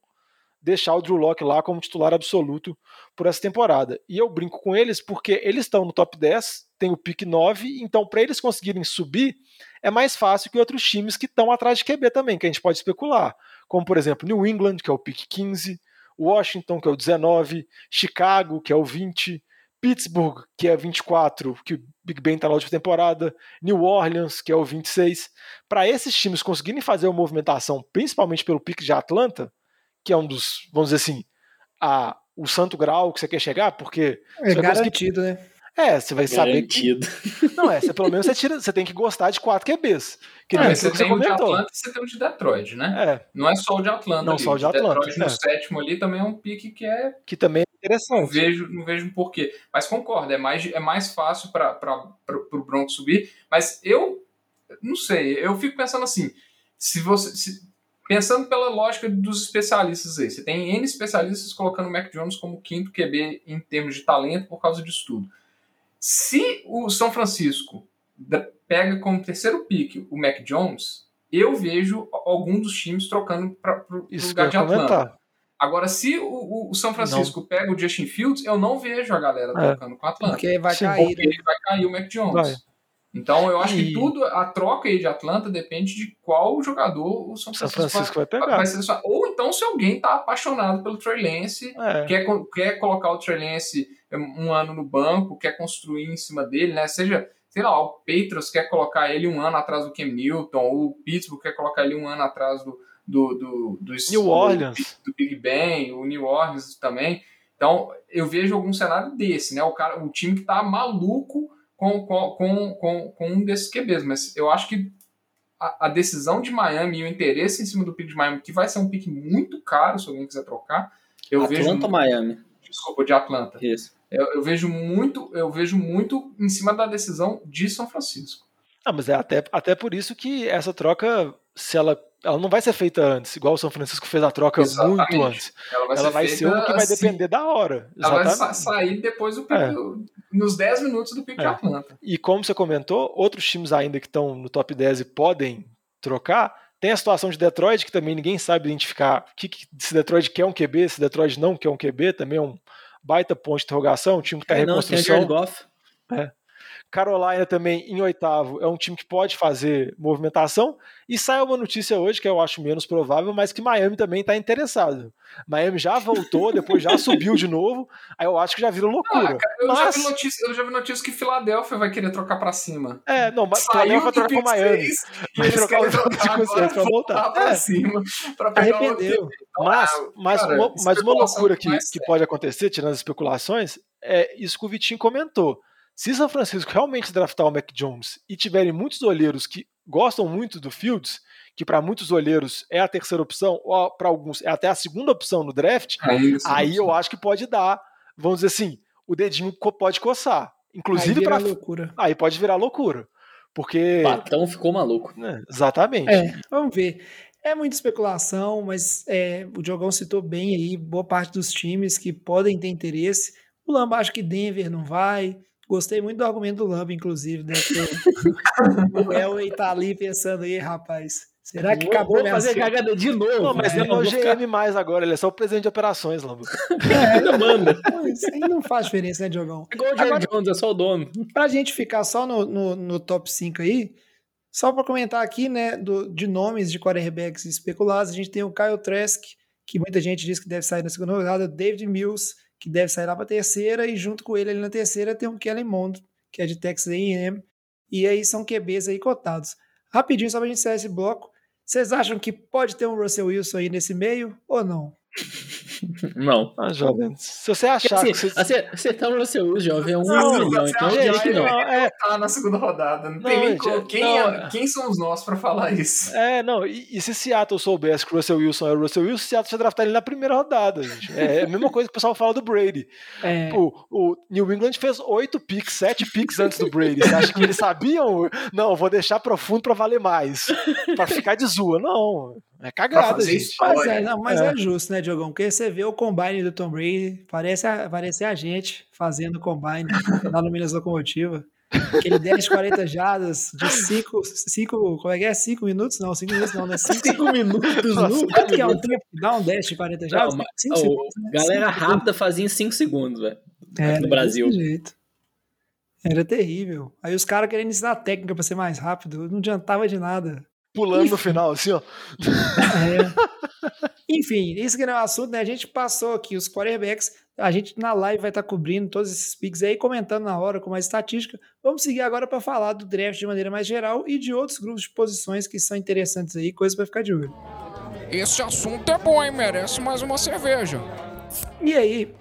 deixar o Drew Locke lá como titular absoluto por essa temporada. E eu brinco com eles porque eles estão no top 10, tem o pick 9, então para eles conseguirem subir é mais fácil que outros times que estão atrás de QB também, que a gente pode especular. Como, por exemplo, New England, que é o pick 15, Washington, que é o 19, Chicago, que é o 20, Pittsburgh, que é 24, que o Big Ben está na última temporada, New Orleans, que é o 26. Para esses times conseguirem fazer uma movimentação, principalmente pelo pique de Atlanta, que é um dos, vamos dizer assim, a, o santo grau que você quer chegar, porque. É garantido, né? É, você vai Garantido. saber que. Não é, você, pelo menos você, tira, você tem que gostar de quatro QBs. Que Não, nem você que tem o de. Atlanta e você tem o de Detroit, né? É, Não é só o de Atlanta. Não ali. só o de Atlanta, Detroit no é. sétimo ali também é um pique que é. que também é Não interessante. vejo, não vejo porquê. Mas concordo, é mais, é mais fácil para o Broncos subir. Mas eu não sei, eu fico pensando assim: se você. se- pensando pela lógica dos especialistas aí, você tem N especialistas colocando o Mac Jones como quinto QB em termos de talento por causa disso tudo. Se o São Francisco pega como terceiro pick o Mac Jones, eu vejo algum dos times trocando para o lugar de Atlanta. comentar. Agora, se o, o- o São Francisco pega o Justin Fields, eu não vejo a galera É. trocando com o Atlanta. Porque vai Sim, cair. Porque né? vai cair o Mac Jones. Vai. Então, eu acho E- que tudo, a troca aí de Atlanta depende de qual jogador o São São Francisco, Francisco vai vai, pegar. vai. Ou então, se alguém tá apaixonado pelo Trey Lance, É. quer, quer colocar o Trey Lance um ano no banco, quer construir em cima dele, né? Seja, sei lá, o Patriots quer colocar ele um ano atrás do Cam Newton, ou o Pittsburgh quer colocar ele um ano atrás do, do, do, do New Orleans. do Big Ben, o New Orleans também. Então, eu vejo algum cenário desse, né? O, cara, o time que tá maluco com, com, com, com, com um desses QBs. Mas eu acho que a, a decisão de Miami e o interesse em cima do pick de Miami, que vai ser um pick muito caro se alguém quiser trocar, eu vejo. Atlanta ou Miami? Desculpa, de Atlanta. Isso. Eu, eu vejo muito, eu vejo muito em cima da decisão de São Francisco. Ah, mas é até, até por isso que essa troca, se ela, ela não vai ser feita antes, igual o São Francisco fez a troca Exatamente. muito antes. Ela vai ela ser vai ser uma que vai assim, depender da hora. Ela vai Exatamente. sa- sair depois do pick, É. nos 10 minutos do pick de É. Atlanta. E como você comentou, outros times ainda que estão no top 10 e podem trocar. Tem a situação de Detroit, que também ninguém sabe identificar que, que- se Detroit quer um QB, se Detroit não quer um QB, também é um baita ponto de interrogação, um time que está em É, não, tem o reconstrução. Jared Goff. Carolina também em oitavo é um time que pode fazer movimentação. E sai uma notícia hoje que eu acho menos provável, mas que Miami também está interessado. Miami já voltou, depois já subiu de novo. Aí eu acho que já vira loucura. Eu, já mas, vi notícia, eu já vi notícia que Filadélfia vai querer trocar pra cima. é, não, mas Saiu vai trocar com Miami. e Vai trocar o trocar agora, pra voltar. pra É. cima. Pra pegar Arrependeu. Mas, Ah, mas, cara, uma, mas uma loucura que, que sério. pode acontecer, tirando as especulações, é isso que o Vitinho comentou. Se São Francisco realmente draftar o Mac Jones e tiverem muitos olheiros que gostam muito do Fields, que para muitos olheiros é a terceira opção, ou para alguns é até a segunda opção no draft, Aí, isso, aí eu acho que pode dar, vamos dizer assim, o dedinho pode coçar. Aí Inclusive para loucura. aí pode virar loucura. Porque Patão ficou maluco. né, exatamente. É, vamos ver. É muita especulação, mas é, o Diogão citou bem aí boa parte dos times que podem ter interesse. O Lamba acho que Denver não vai. Gostei muito do argumento do Lamba, inclusive, né? que o Elway tá ali pensando aí, rapaz. Será que Vou- acabou vou fazer cena? cagada de novo. Não, mas né? ele não é o Vou ficar- GM mais agora, ele é só o presidente de operações, Lambo. É, manda. Isso aí não faz diferença, né, Diogão? Igual o Jared Jones, é só o dono. Pra gente ficar só no, no, no top 5 aí, só para comentar aqui, né, do, de nomes de quarterbacks especulados, a gente tem o Kyle Trask, que muita gente diz que deve sair na segunda rodada, o David Mills, que deve sair lá para terceira, e junto com ele ali na terceira tem o Kellen Mond, que é de Texas A&M, e aí são QBs aí cotados. Rapidinho, só pra gente encerrar esse bloco, vocês acham que pode ter um Russell Wilson aí nesse meio ou não? Não. Ah, jovem, se você achar Assim, que você... acer- acertar o Russell Wilson, jovem, é um Não, milhão. Então acha eu que diria que vai- não. é, Tá na segunda rodada. Não, tem Não, nem gente, como- quem, não. é- quem somos nós pra falar isso? É, não, e, e se Seattle soubesse que o Russell Wilson é o Russell Wilson, Seattle ia draftar ele na primeira rodada, gente. É a mesma coisa que o pessoal fala do Brady. É, O, o New England fez oito picks, sete picks antes do Brady. Você acha que eles sabiam? Não, vou deixar profundo pra valer mais. Pra ficar de zoa. Não. É cagada, gente. isso. Mas é, não, mas é. é. justo, né, Diogão? Porque você vê o combine do Tom Brady, parece a, parece a gente fazendo combine lá no Minas Locomotiva. Aquele 10 de 40 jadas de 5, 5, como é que é? 5 minutos? Não, 5 minutos não, né? 5 minutos Nossa, Quanto que é um tempo? Dá um 10 de 40 jadas? Não, mas- 5 ô, segundos, né? Galera Cinco rápida fazia em 5 segundos, velho. É, no Brasil. Era terrível. Aí os caras querendo ensinar técnica pra ser mais rápido, não adiantava de nada. Pulando no final, assim, ó. É. Enfim, isso que não é o assunto, né? A gente passou aqui os quarterbacks, a gente na live vai estar cobrindo todos esses picks aí, comentando na hora com mais estatística. Vamos seguir agora para falar do draft de maneira mais geral e de outros grupos de posições que são interessantes aí, coisas para ficar de olho. Esse assunto é bom, hein? Merece mais uma cerveja. E aí,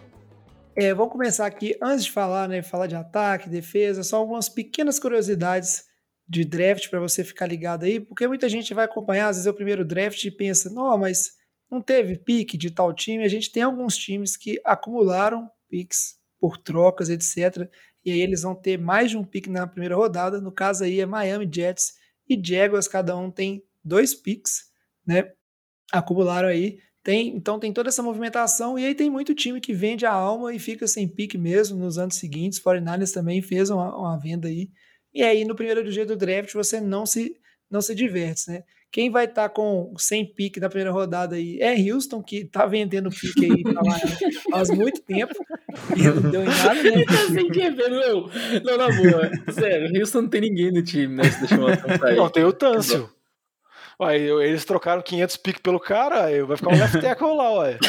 é, vamos começar aqui, antes de falar, né, falar de ataque, defesa, só algumas pequenas curiosidades de draft para você ficar ligado aí, porque muita gente vai acompanhar, às vezes é o primeiro draft e pensa, não, mas não teve pique de tal time. A gente tem alguns times que acumularam picks por trocas, etc. E aí eles vão ter mais de um pique na primeira rodada. No caso aí é Miami Jets e Jaguars, cada um tem dois picks, né? Acumularam aí. Tem, então tem toda essa movimentação e aí tem muito time que vende a alma e fica sem pique mesmo nos anos seguintes. 49ers também fez uma, uma venda aí. E aí no primeiro dia do draft você não se não se diverte, né? Quem vai estar tá com 100 pique na primeira rodada aí é Houston, que tá vendendo pique aí pra lá faz muito tempo e não deu em nada, né? Tá sem QB, não. Não, na boa. Sério, Houston não tem ninguém no time, né? Deixa eu mostrar Não, tem o Tâncio. Ué, eles trocaram 500 piques pelo cara, aí vai ficar um left tackle lá, ué.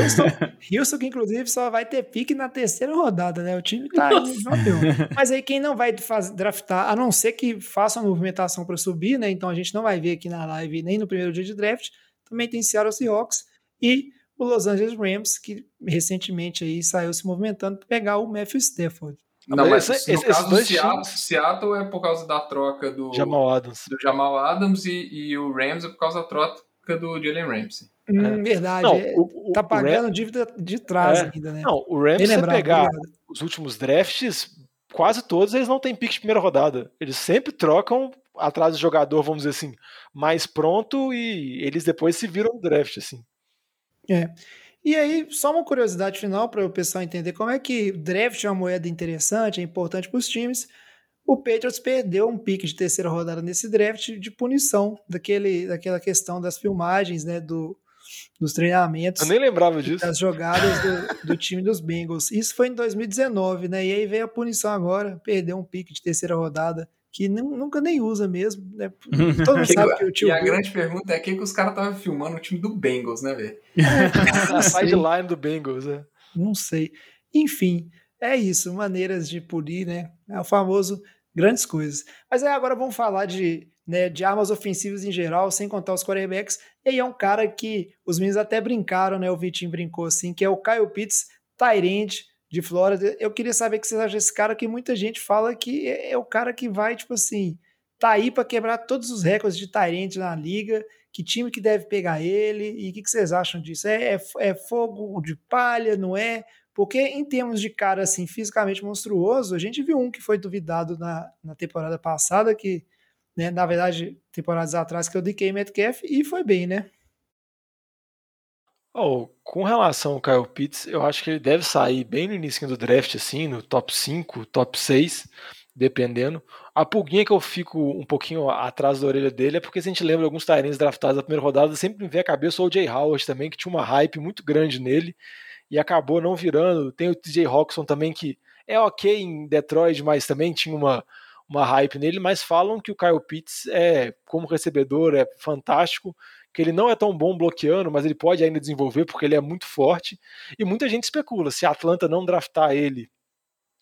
Houston, Houston, que inclusive só vai ter pique na terceira rodada, né? O time tá de campeão. Mas aí quem não vai fazer, draftar, a não ser que faça uma movimentação para subir, né? Então a gente não vai ver aqui na live nem no primeiro dia de draft. Também tem Seattle Seahawks e o Los Angeles Rams, que recentemente aí saiu se movimentando para pegar o Matthew Stafford. Não, mas Esse- no esse- caso do Seattle, Seattle é por causa da troca do Jamal Adams. do Jamal Adams e, e o Rams é por causa da troca do Jalen Ramsey. Hum, verdade. Não, é, o- tá pagando Ram- dívida de trás É. ainda, né? Não, o Rams, se pegar obrigado. os últimos drafts, quase todos eles não têm pique de primeira rodada. Eles sempre trocam atrás do jogador, vamos dizer assim, mais pronto e eles depois se viram no draft, assim. É. E aí, só uma curiosidade final para o pessoal entender como é que draft é uma moeda interessante, é importante para os times. O Patriots perdeu um pique de terceira rodada nesse draft de punição daquele, daquela questão das filmagens, né, do, dos treinamentos, Eu nem lembrava disso. das jogadas do, do time dos Bengals. Isso foi em 2019, né? E aí veio a punição agora, perdeu um pique de terceira rodada que nu- nunca nem usa mesmo, né? Todo mundo sabe que o tio e a Bill- grande pergunta é quem que os caras estavam filmando o time do Bengals, né, velho? não A sei. sideline do Bengals, né? Não sei. Enfim, é isso, maneiras de polir, né? É o famoso grandes coisas. Mas aí agora vamos falar de, né, de armas ofensivas em geral, sem contar os quarterbacks. E aí é um cara que os meninos até brincaram, né? O Vitinho brincou assim, que é o Kyle Pitts, Tyrande de Flórida. Eu queria saber o que vocês acham desse cara, que muita gente fala que é, é o cara que vai, tipo assim, tá aí para quebrar todos os recordes de Tyrande na liga. Que time que deve pegar ele? E o que, que vocês acham disso? É, é, é fogo de palha, não é? Porque em termos de cara assim fisicamente monstruoso, a gente viu um que foi duvidado na, na temporada passada, que, né, na verdade, temporadas atrás, que é o Metcalf, e foi bem, né? Oh, com relação ao Kyle Pitts, eu acho que ele deve sair bem no início do draft, assim, no top 5, top 6, dependendo. A pulguinha que eu fico um pouquinho atrás da orelha dele é porque se a gente lembra alguns Tyrants draftados da primeira rodada, sempre me vem à cabeça o Jay Howard também, que tinha uma hype muito grande nele e acabou não virando. Tem o TJ Hawkinson também, que é ok em Detroit, mas também tinha uma, uma hype nele, mas falam que o Kyle Pitts é, como recebedor, é fantástico, que ele não é tão bom bloqueando, mas ele pode ainda desenvolver porque ele é muito forte. E muita gente especula, se a Atlanta não draftar ele,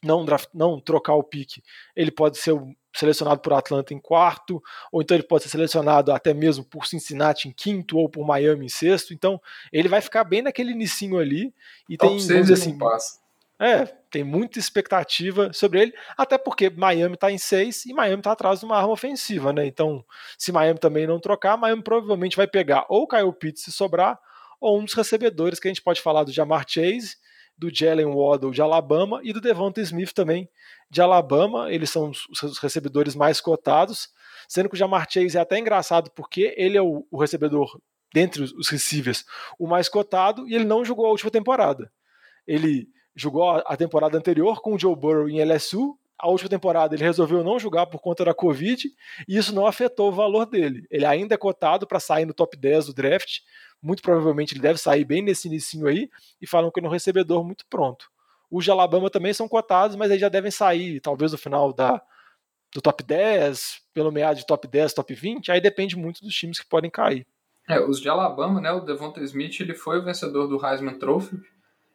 não, draft, não trocar o pique, ele pode ser selecionado por Atlanta em quarto, ou então ele pode ser selecionado até mesmo por Cincinnati em quinto, ou por Miami em sexto. Então ele vai ficar bem naquele inicinho ali. E Top tem, seis assim, passa. é, tem muita expectativa sobre ele, até porque Miami está em 6 e Miami está atrás de uma arma ofensiva, né? Então, se Miami também não trocar, Miami provavelmente vai pegar ou Kyle Pitts se sobrar, ou um dos recebedores que a gente pode falar do Jamar Chase, do Jalen Waddle de Alabama e do Devonta Smith também de Alabama. Eles são os recebedores mais cotados, sendo que o Jamar Chase é até engraçado porque ele é o, o recebedor dentre os receivers o mais cotado e ele não jogou a última temporada. Ele jogou a temporada anterior com o Joe Burrow em LSU. A última temporada ele resolveu não jogar por conta da Covid e isso não afetou o valor dele. Ele ainda é cotado para sair no top 10 do draft. Muito provavelmente ele deve sair bem nesse início aí e falam que ele é um recebedor muito pronto. Os de Alabama também são cotados, mas eles já devem sair, talvez no final da, do top 10, pelo meado de top 10, top 20. Aí depende muito dos times que podem cair. É, os de Alabama, né? O Devonta Smith ele foi o vencedor do Heisman Trophy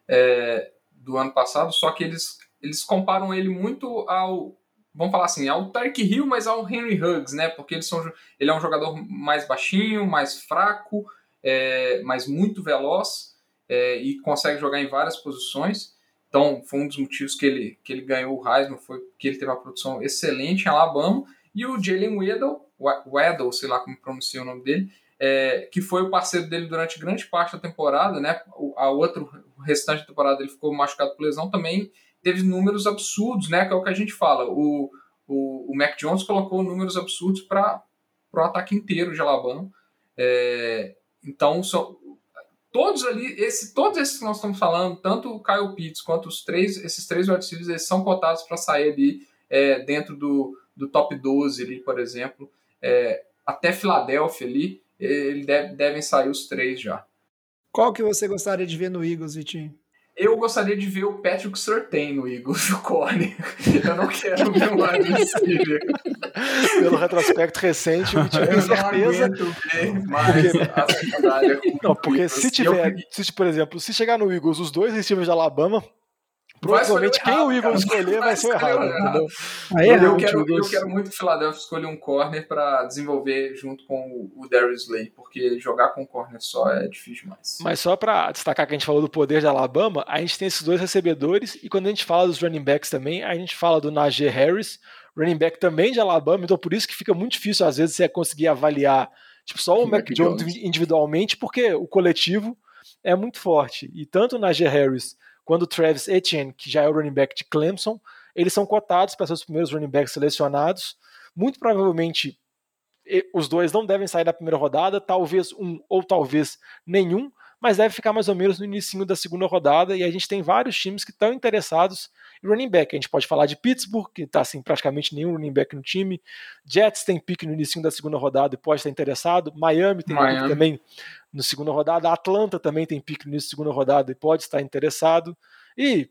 é, do ano passado, só que eles, eles comparam ele muito ao. Vamos falar assim, ao Tark Hill, mas ao Henry Huggs, né? Porque eles são, ele é um jogador mais baixinho, mais fraco, é, mas muito veloz é, e consegue jogar em várias posições. Então, foi um dos motivos que ele, que ele ganhou o Heisman, foi que ele teve uma produção excelente em Alabama. E o Jalen Weddle, Weddle, sei lá como pronuncia o nome dele, é, que foi o parceiro dele durante grande parte da temporada, né? O, a outro, o restante da temporada ele ficou machucado por lesão, também teve números absurdos, né? Que é o que a gente fala. O, o, o Mac Jones colocou números absurdos para o ataque inteiro de Alabama. É, então, são, todos ali, esse, todos esses que nós estamos falando, tanto o Kyle Pitts quanto os três, esses três wide receivers, eles são cotados para sair ali é, dentro do, do top 12 ali, por exemplo. É, até Filadélfia ali, eles deve, devem sair os três já. Qual que você gostaria de ver no Eagles, Vitinho? Eu gostaria de ver o Patrick Surtain no Eagles, o corner. Eu não quero ver um wide receiver. Pelo retrospecto recente, o Vitinho tem certeza. Ver mais a secundária. Não, porque se tiver, se, por exemplo, se chegar no Eagles os dois receivers de Alabama, Provavelmente quem o Eagles escolher vai ser errado, entendeu? Aí é eu, quero, eu quero muito que o Philadelphia escolha um corner para desenvolver junto com o Darius Slay, porque jogar com corner só é difícil demais. Mas só para destacar que a gente falou do poder de Alabama, a gente tem esses dois recebedores e quando a gente fala dos running backs também, a gente fala do Najee Harris, running back também de Alabama, então por isso que fica muito difícil às vezes você conseguir avaliar tipo, só o Mac Jones individualmente, porque o coletivo é muito forte. E tanto o Najee Harris quando o Travis Etienne, que já é o running back de Clemson, eles são cotados para ser os primeiros running backs selecionados. Muito provavelmente os dois não devem sair da primeira rodada, talvez um ou talvez nenhum, mas deve ficar mais ou menos no início da segunda rodada, e a gente tem vários times que estão interessados em running back. A gente pode falar de Pittsburgh, que está assim, praticamente nenhum running back no time. Jets tem pique no início da segunda rodada e pode estar interessado. Miami tem Miami. pique também no segunda rodada. Atlanta também tem pique no início da segunda rodada e pode estar interessado. E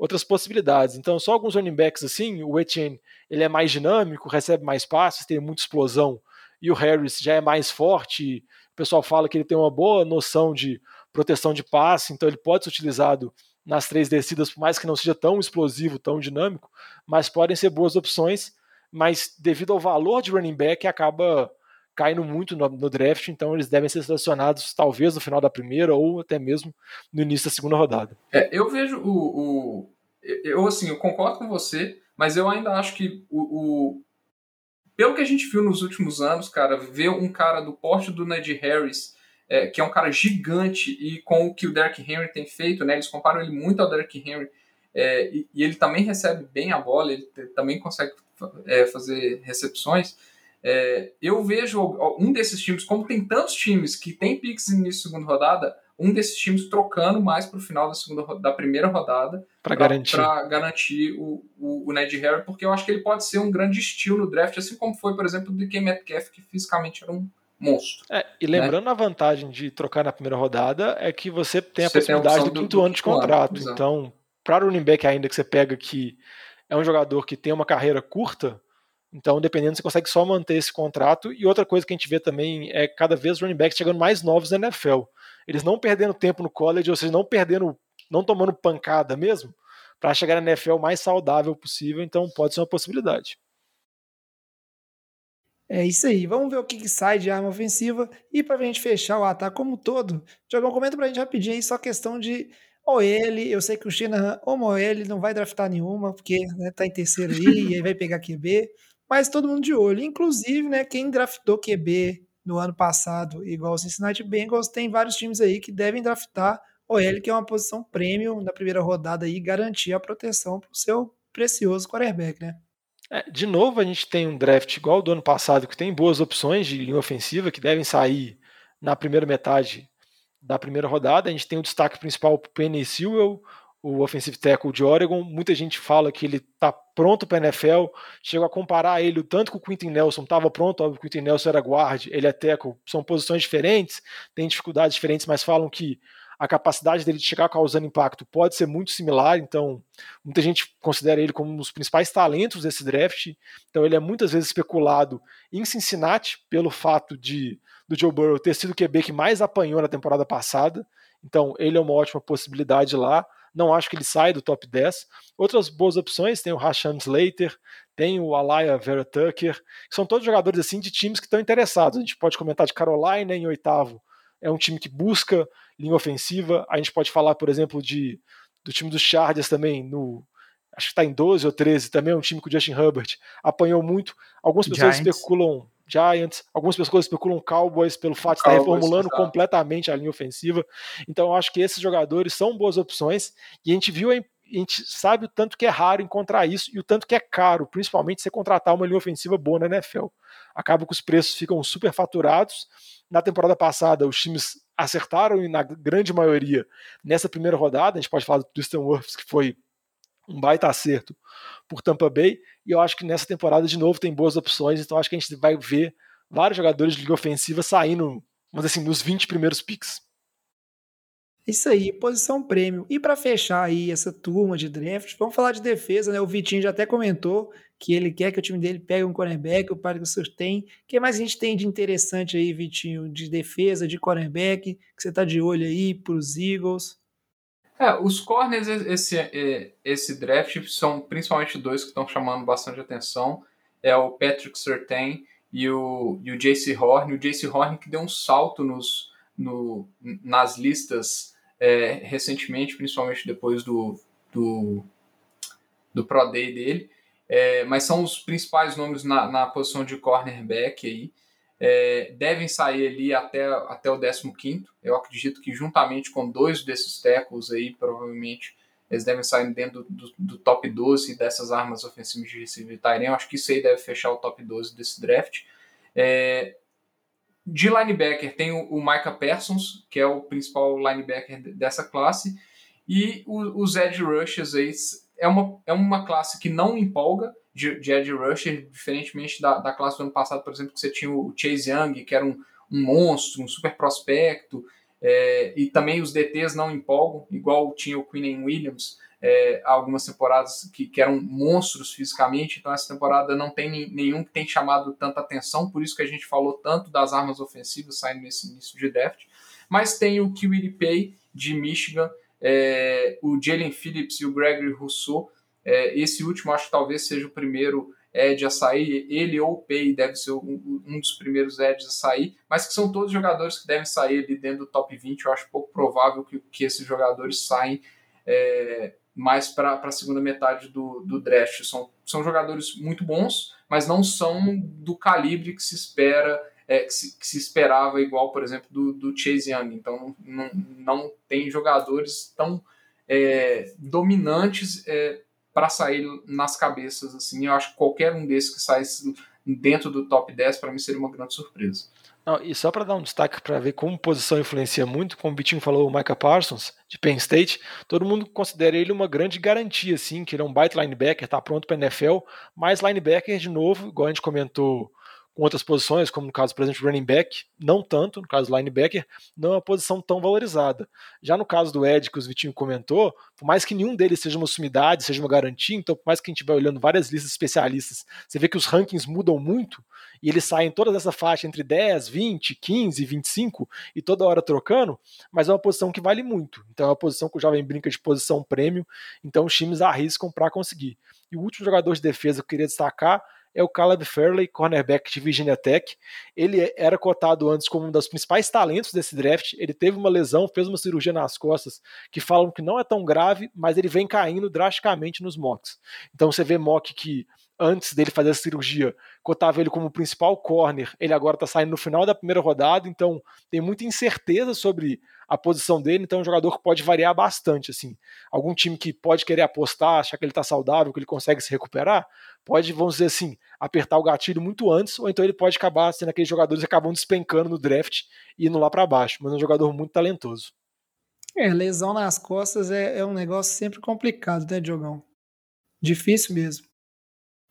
outras possibilidades. Então, só alguns running backs assim, o Etienne, ele é mais dinâmico, recebe mais passes, tem muita explosão, e o Harris já é mais forte, o pessoal fala que ele tem uma boa noção de proteção de passe, então ele pode ser utilizado nas três descidas, por mais que não seja tão explosivo, tão dinâmico, mas podem ser boas opções, mas devido ao valor de running back acaba caindo muito no, no, draft, então eles devem ser selecionados talvez no final da primeira ou até mesmo no início da segunda rodada. É, eu vejo o, o, eu assim, eu concordo com você, mas eu ainda acho que o, o pelo que a gente viu nos últimos anos, cara, ver um cara do porte do Ned Harris, é, que é um cara gigante, e com o que o Derrick Henry tem feito, né? Eles comparam ele muito ao Derrick Henry, é, e, e, ele também recebe bem a bola, ele também consegue é, fazer recepções. É, eu vejo um desses times, como tem tantos times que tem picks no início da segunda rodada, um desses times trocando mais para o final da, segunda, da primeira rodada para garantir, garantir o, o, o, Ned Harry, porque eu acho que ele pode ser um grande estilo no draft, assim como foi, por exemplo, o DK Metcalf, que fisicamente era um monstro. É, e né? lembrando né? a vantagem de trocar na primeira rodada é que você tem a você possibilidade tem a do quinto do, ano de contrato. Ano, então, para o running back ainda que você pega que é um jogador que tem uma carreira curta, então, dependendo, você consegue só manter esse contrato. E outra coisa que a gente vê também é cada vez os running backs chegando mais novos na NFL. Eles não perdendo tempo no college, ou seja, não perdendo, não tomando pancada mesmo, para chegar na NFL o mais saudável possível. Então, pode ser uma possibilidade. É isso aí. Vamos ver o que, que sai de arma ofensiva. E para a gente fechar o ataque como um todo, Diogão, comenta para a gente rapidinho aí só questão de OL. Eu sei que o China, ou OL, não vai draftar nenhuma, porque né, tá em terceiro aí, e aí vai pegar QB mas todo mundo de olho. Inclusive, né, quem draftou QB no ano passado, igual o Cincinnati Bengals, tem vários times aí que devem draftar OL, que é uma posição premium na primeira rodada e garantir a proteção para o seu precioso quarterback, né? É, de novo, a gente tem um draft igual ao do ano passado, que tem boas opções de linha ofensiva que devem sair na primeira metade da primeira rodada. A gente tem o destaque principal para o Penny Sewell, o offensive tackle de Oregon. Muita gente fala que ele está pronto para a NFL. Chega a comparar ele o tanto que o Quentin Nelson estava pronto. Óbvio, o Quentin Nelson era guard, ele é tackle. São posições diferentes, tem dificuldades diferentes, mas falam que a capacidade dele de chegar causando impacto pode ser muito similar, então muita gente considera ele como um dos principais talentos desse draft. Então ele é muitas vezes especulado em Cincinnati pelo fato de do Joe Burrow ter sido o QB que mais apanhou na temporada passada. Então ele é uma ótima possibilidade lá. Não acho que ele sai do top 10. Outras boas opções tem o Rashan Slater, tem o Alaya Vera Tucker, que são todos jogadores assim de times que estão interessados. A gente pode comentar de Carolina em oitavo, é um time que busca linha ofensiva. A gente pode falar, por exemplo, de, do time dos Chargers também, no, acho que está em 12 ou 13, também é um time que o Justin Herbert apanhou muito. Algumas pessoas Giants. especulam Giants, algumas pessoas especulam Cowboys pelo fato de estar reformulando completamente a linha ofensiva. Então eu acho que esses jogadores são boas opções e a gente viu a gente sabe o tanto que é raro encontrar isso e o tanto que é caro, principalmente você contratar uma linha ofensiva boa na NFL. Acaba que os preços ficam super faturados. Na temporada passada, os times acertaram na grande maioria nessa primeira rodada. A gente pode falar do Tristan Wirfs, que foi um baita acerto por Tampa Bay. E eu acho que nessa temporada, de novo, tem boas opções. Então acho que a gente vai ver vários jogadores de liga ofensiva saindo, dizer assim, nos 20 primeiros picks. Isso aí, posição prêmio. E para fechar aí essa turma de draft, vamos falar de defesa, né? O Vitinho já até comentou que ele quer que o time dele pegue um cornerback, o Patrick tem. O que mais a gente tem de interessante aí, Vitinho, de defesa, de cornerback, que você tá de olho aí para os Eagles? É, os corners esse, esse draft são principalmente dois que estão chamando bastante atenção. É o Patrick Surtain e o, e o JC Horn. O JC Horn que deu um salto nos, no, nas listas é, recentemente, principalmente depois do, do, do Pro Day dele. É, mas são os principais nomes na, na posição de cornerback aí. É, devem sair ali até, até o 15. Eu acredito que juntamente com dois desses tackles aí, provavelmente eles devem sair dentro do, do, do top 12 dessas armas ofensivas de receiver Tyrene. Acho que isso aí deve fechar o top 12 desse draft. É, de linebacker tem o, o Micah Parsons, que é o principal linebacker dessa classe, e o, os edge rushers aí é uma, é uma classe que não empolga de, de edge rusher, diferentemente da, da classe do ano passado, por exemplo, que você tinha o Chase Young, que era um, um monstro, um super prospecto, é, e também os DTs não empolgam, igual tinha o Quinn Williams, é, algumas temporadas que, que, eram monstros fisicamente, então essa temporada não tem nenhum que tem chamado tanta atenção, por isso que a gente falou tanto das armas ofensivas saindo nesse início de draft. Mas tem o Kiwi Pay de Michigan, é, o Jalen Phillips e o Gregory Rousseau. É, esse último acho que talvez seja o primeiro Ed a sair, ele ou o Pay deve ser um, um, dos primeiros Eds a sair, mas que são todos jogadores que devem sair ali dentro do top 20. Eu acho pouco provável que, que esses jogadores saem é, mais para a segunda metade do, do draft. São, são jogadores muito bons, mas não são do calibre que se espera, é, que, se, que, se, esperava, igual, por exemplo, do, do Chase Young. Então não, não tem jogadores tão é, dominantes é, para sair nas cabeças. assim. Eu acho que qualquer um desses que saísse dentro do top 10 para mim seria uma grande surpresa. Não, e só para dar um destaque para ver como posição influencia muito, como o Bitinho falou, o Micah Parsons, de Penn State, todo mundo considera ele uma grande garantia, assim, que ele é um baita linebacker, está pronto para NFL, mas linebacker, de novo, igual a gente comentou com outras posições, como no caso, por exemplo, running back, não tanto, no caso linebacker, não é uma posição tão valorizada. Já no caso do Ed, que o Vitinho comentou, por mais que nenhum deles seja uma sumidade, seja uma garantia, então por mais que a gente vai olhando várias listas especialistas, você vê que os rankings mudam muito, e eles saem toda essa faixa entre 10, 20, 15, 25, e toda hora trocando, mas é uma posição que vale muito. Então é uma posição que o jovem brinca de posição prêmio, então os times arriscam para conseguir. E o último jogador de defesa que eu queria destacar é o Caleb Fairley, cornerback de Virginia Tech. Ele era cotado antes como um dos principais talentos desse draft. Ele teve uma lesão, fez uma cirurgia nas costas, que falam que não é tão grave, mas ele vem caindo drasticamente nos mocks. Então você vê mock que antes dele fazer a cirurgia, cotava ele como principal corner, ele agora está saindo no final da primeira rodada, então tem muita incerteza sobre a posição dele, então é um jogador que pode variar bastante, assim. Algum time que pode querer apostar, achar que ele está saudável, que ele consegue se recuperar, pode, vamos dizer assim, apertar o gatilho muito antes, ou então ele pode acabar sendo aqueles jogadores que acabam despencando no draft e indo lá para baixo, mas é um jogador muito talentoso. É, lesão nas costas é, é um negócio sempre complicado, né, Diogão? Difícil mesmo.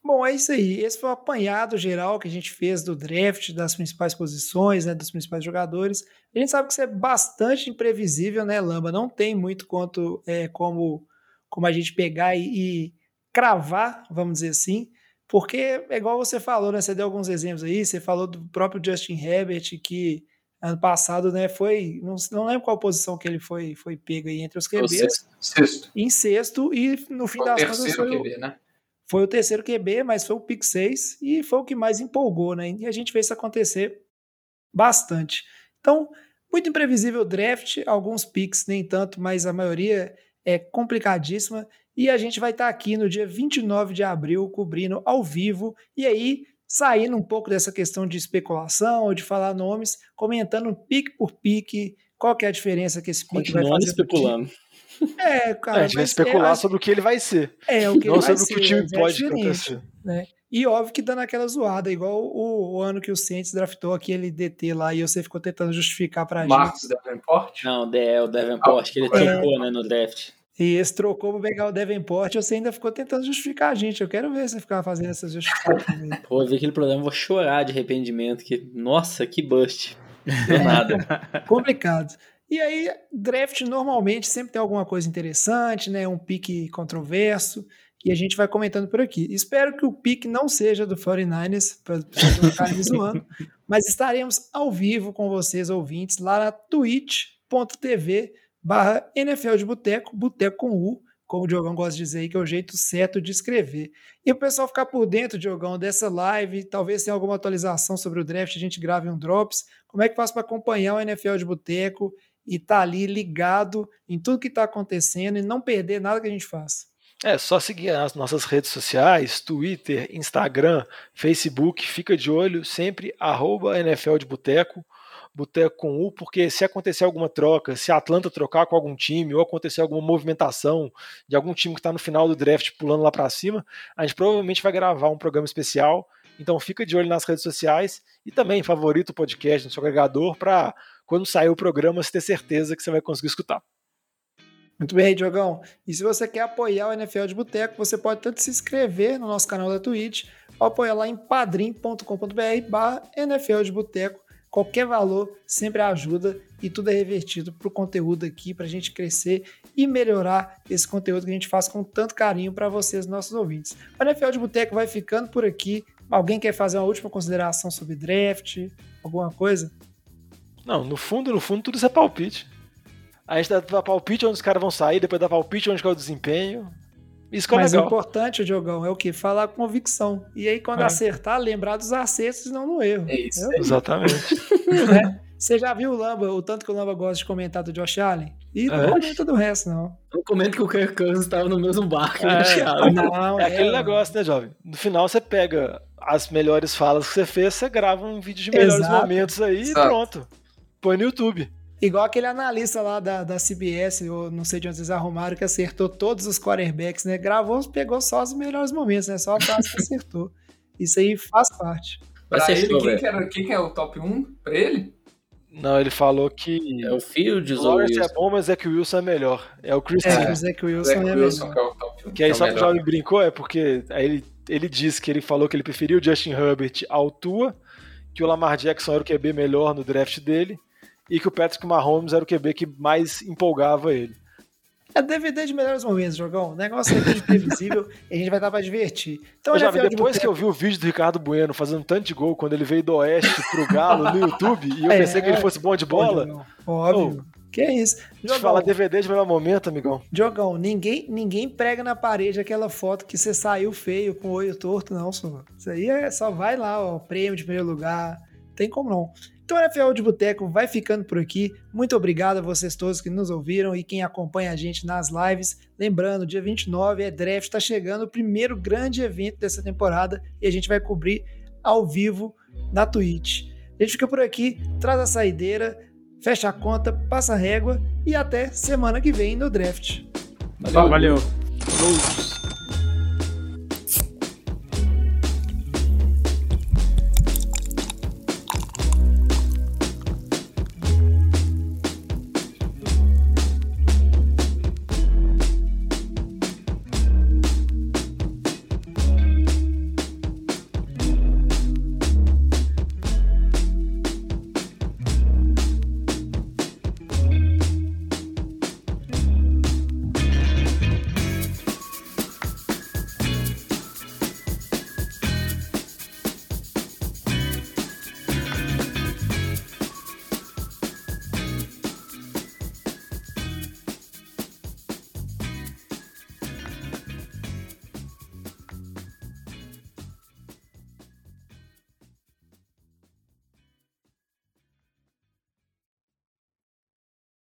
Bom, é isso aí. Esse foi o apanhado geral que a gente fez do draft, das principais posições, né, dos principais jogadores. A gente sabe que isso é bastante imprevisível, né, Lamba? Não tem muito quanto é, como, como a gente pegar e, e cravar, vamos dizer assim, porque é igual você falou, né? Você deu alguns exemplos aí, você falou do próprio Justin Herbert, que ano passado, né, foi, não, não lembro qual posição que ele foi, foi pego aí entre os QBs. Sexto. sexto. Em sexto, e no fim Foi o das contas terceiro foi, QB, né? foi o terceiro QB, mas foi o pick 6 e foi o que mais empolgou, né? E a gente fez isso acontecer bastante. Então, muito imprevisível o draft, alguns picks nem tanto, mas a maioria é complicadíssima. E a gente vai estar aqui no dia 29 de abril, cobrindo ao vivo, e aí saindo um pouco dessa questão de especulação ou de falar nomes, comentando pique por pique, qual que é a diferença que esse pique vai fazer. especulando. É, É, cara, a gente vai especular é, sobre o que ele vai ser, é, o que ele não vai sobre o que o time é pode acontecer. né? E óbvio que dando aquela zoada, igual o, o ano que o Saints draftou aquele DT lá e você ficou tentando justificar pra Marcos gente. Davenport. Não, o é o Davenport, que ele É. trocou, né, no draft. E esse trocou pra pegar o Davenport, você ainda ficou tentando justificar a gente. Eu quero ver você ficar fazendo essas justificativas. Pô, vi aquele programa, eu vou chorar de arrependimento. Que, nossa, que bust. Do nada. Complicado. E aí, draft normalmente sempre tem alguma coisa interessante, né? Um pique controverso. E a gente vai comentando por aqui. Espero que o pique não seja do 49ers, para não ficarem me zoando. Mas estaremos ao vivo com vocês, ouvintes, lá na twitch.tv barra NFL de Boteco, Boteco com U, como o Diogão gosta de dizer aí, que é o jeito certo de escrever. E o pessoal ficar por dentro, Diogão, dessa live, talvez tenha alguma atualização sobre o draft, a gente grave um Drops. Como é que faz para acompanhar o NFL de Boteco e estar ali ligado em tudo que está acontecendo e não perder nada que a gente faz? É, só seguir as nossas redes sociais, Twitter, Instagram, Facebook, fica de olho, sempre arroba NFL de Boteco, Boteco com U, porque se acontecer alguma troca, se a Atlanta trocar com algum time, ou acontecer alguma movimentação de algum time que está no final do draft pulando lá para cima, a gente provavelmente vai gravar um programa especial, então fica de olho nas redes sociais e também favorita o podcast no seu agregador para quando sair o programa você ter certeza que você vai conseguir escutar. Muito bem, Diogão. E se você quer apoiar o NFL de Boteco, você pode tanto se inscrever no nosso canal da Twitch ou apoiar lá em padrim.com.br barra NFL de Boteco. Qualquer valor sempre ajuda e tudo é revertido para o conteúdo aqui, para a gente crescer e melhorar esse conteúdo que a gente faz com tanto carinho para vocês, nossos ouvintes. O NFL de Boteco vai ficando por aqui. Alguém quer fazer uma última consideração sobre draft? Alguma coisa? Não, no fundo, no fundo, tudo isso é palpite. A gente dá palpite onde os caras vão sair, depois dá palpite onde é o desempenho. Isso que é Mas o legal. importante, Diogão, é o que? Falar com convicção. E aí, quando É. acertar, lembrar dos acertos e não no erro. É isso entendeu? Exatamente. Né? Você já viu o Lamba, o tanto que o Lamba gosta de comentar do Josh Allen? E não É. comenta do resto, não. Eu comento que o Kirk Cousins estava no mesmo barco. É. né, Thiago? Não, É aquele negócio, né, jovem? No final você pega as melhores falas que você fez, você grava um vídeo de melhores Exato. momentos aí Exato. e pronto. Põe no YouTube. Igual aquele analista lá da, da CBS, ou não sei de onde vocês arrumaram, que acertou todos os quarterbacks, né? Gravou, pegou só os melhores momentos, né? Só a frase que acertou. Isso aí faz parte. Pra ser ele, quem que, era, quem que é o top 1 pra ele? Não, ele falou que É o Fields o ou o Lawrence é Wilson? bom, mas é que o Wilson é melhor. É o Chris É, o Zach Wilson Zach é Wilson, melhor. que é o top 1. Que aí é o só que o jovem brincou é porque aí ele, ele disse que ele falou que ele preferia o Justin Herbert ao Tua, que o Lamar Jackson era o QB melhor no draft dele e que o Patrick Mahomes era o QB que mais empolgava ele. É DVD de melhores momentos, Jogão. O negócio é de previsível e a gente vai dar pra divertir. Então, NFL Jovem, de depois que Boteco- eu vi o vídeo do Ricardo Bueno fazendo tanto de gol quando ele veio do Oeste pro Galo no YouTube e eu É. pensei que ele fosse bom de bola, Jogão, Óbvio. Que é isso. deixa eu Jogão, falar DVD de melhor momento, amigão. Diogão, ninguém, ninguém prega na parede aquela foto que você saiu feio com o olho torto, não, só. Isso aí é, só vai lá, ó, prêmio de primeiro lugar. Tem como não. Então o NFL de Boteco vai ficando por aqui. Muito obrigado a vocês todos que nos ouviram e quem acompanha a gente nas lives. Lembrando, dia 29 é draft, está chegando o primeiro grande evento dessa temporada e a gente vai cobrir ao vivo na Twitch. A gente fica por aqui, traz a saideira. fecha a conta, passa a régua e até semana que vem no draft. Valeu. Falou.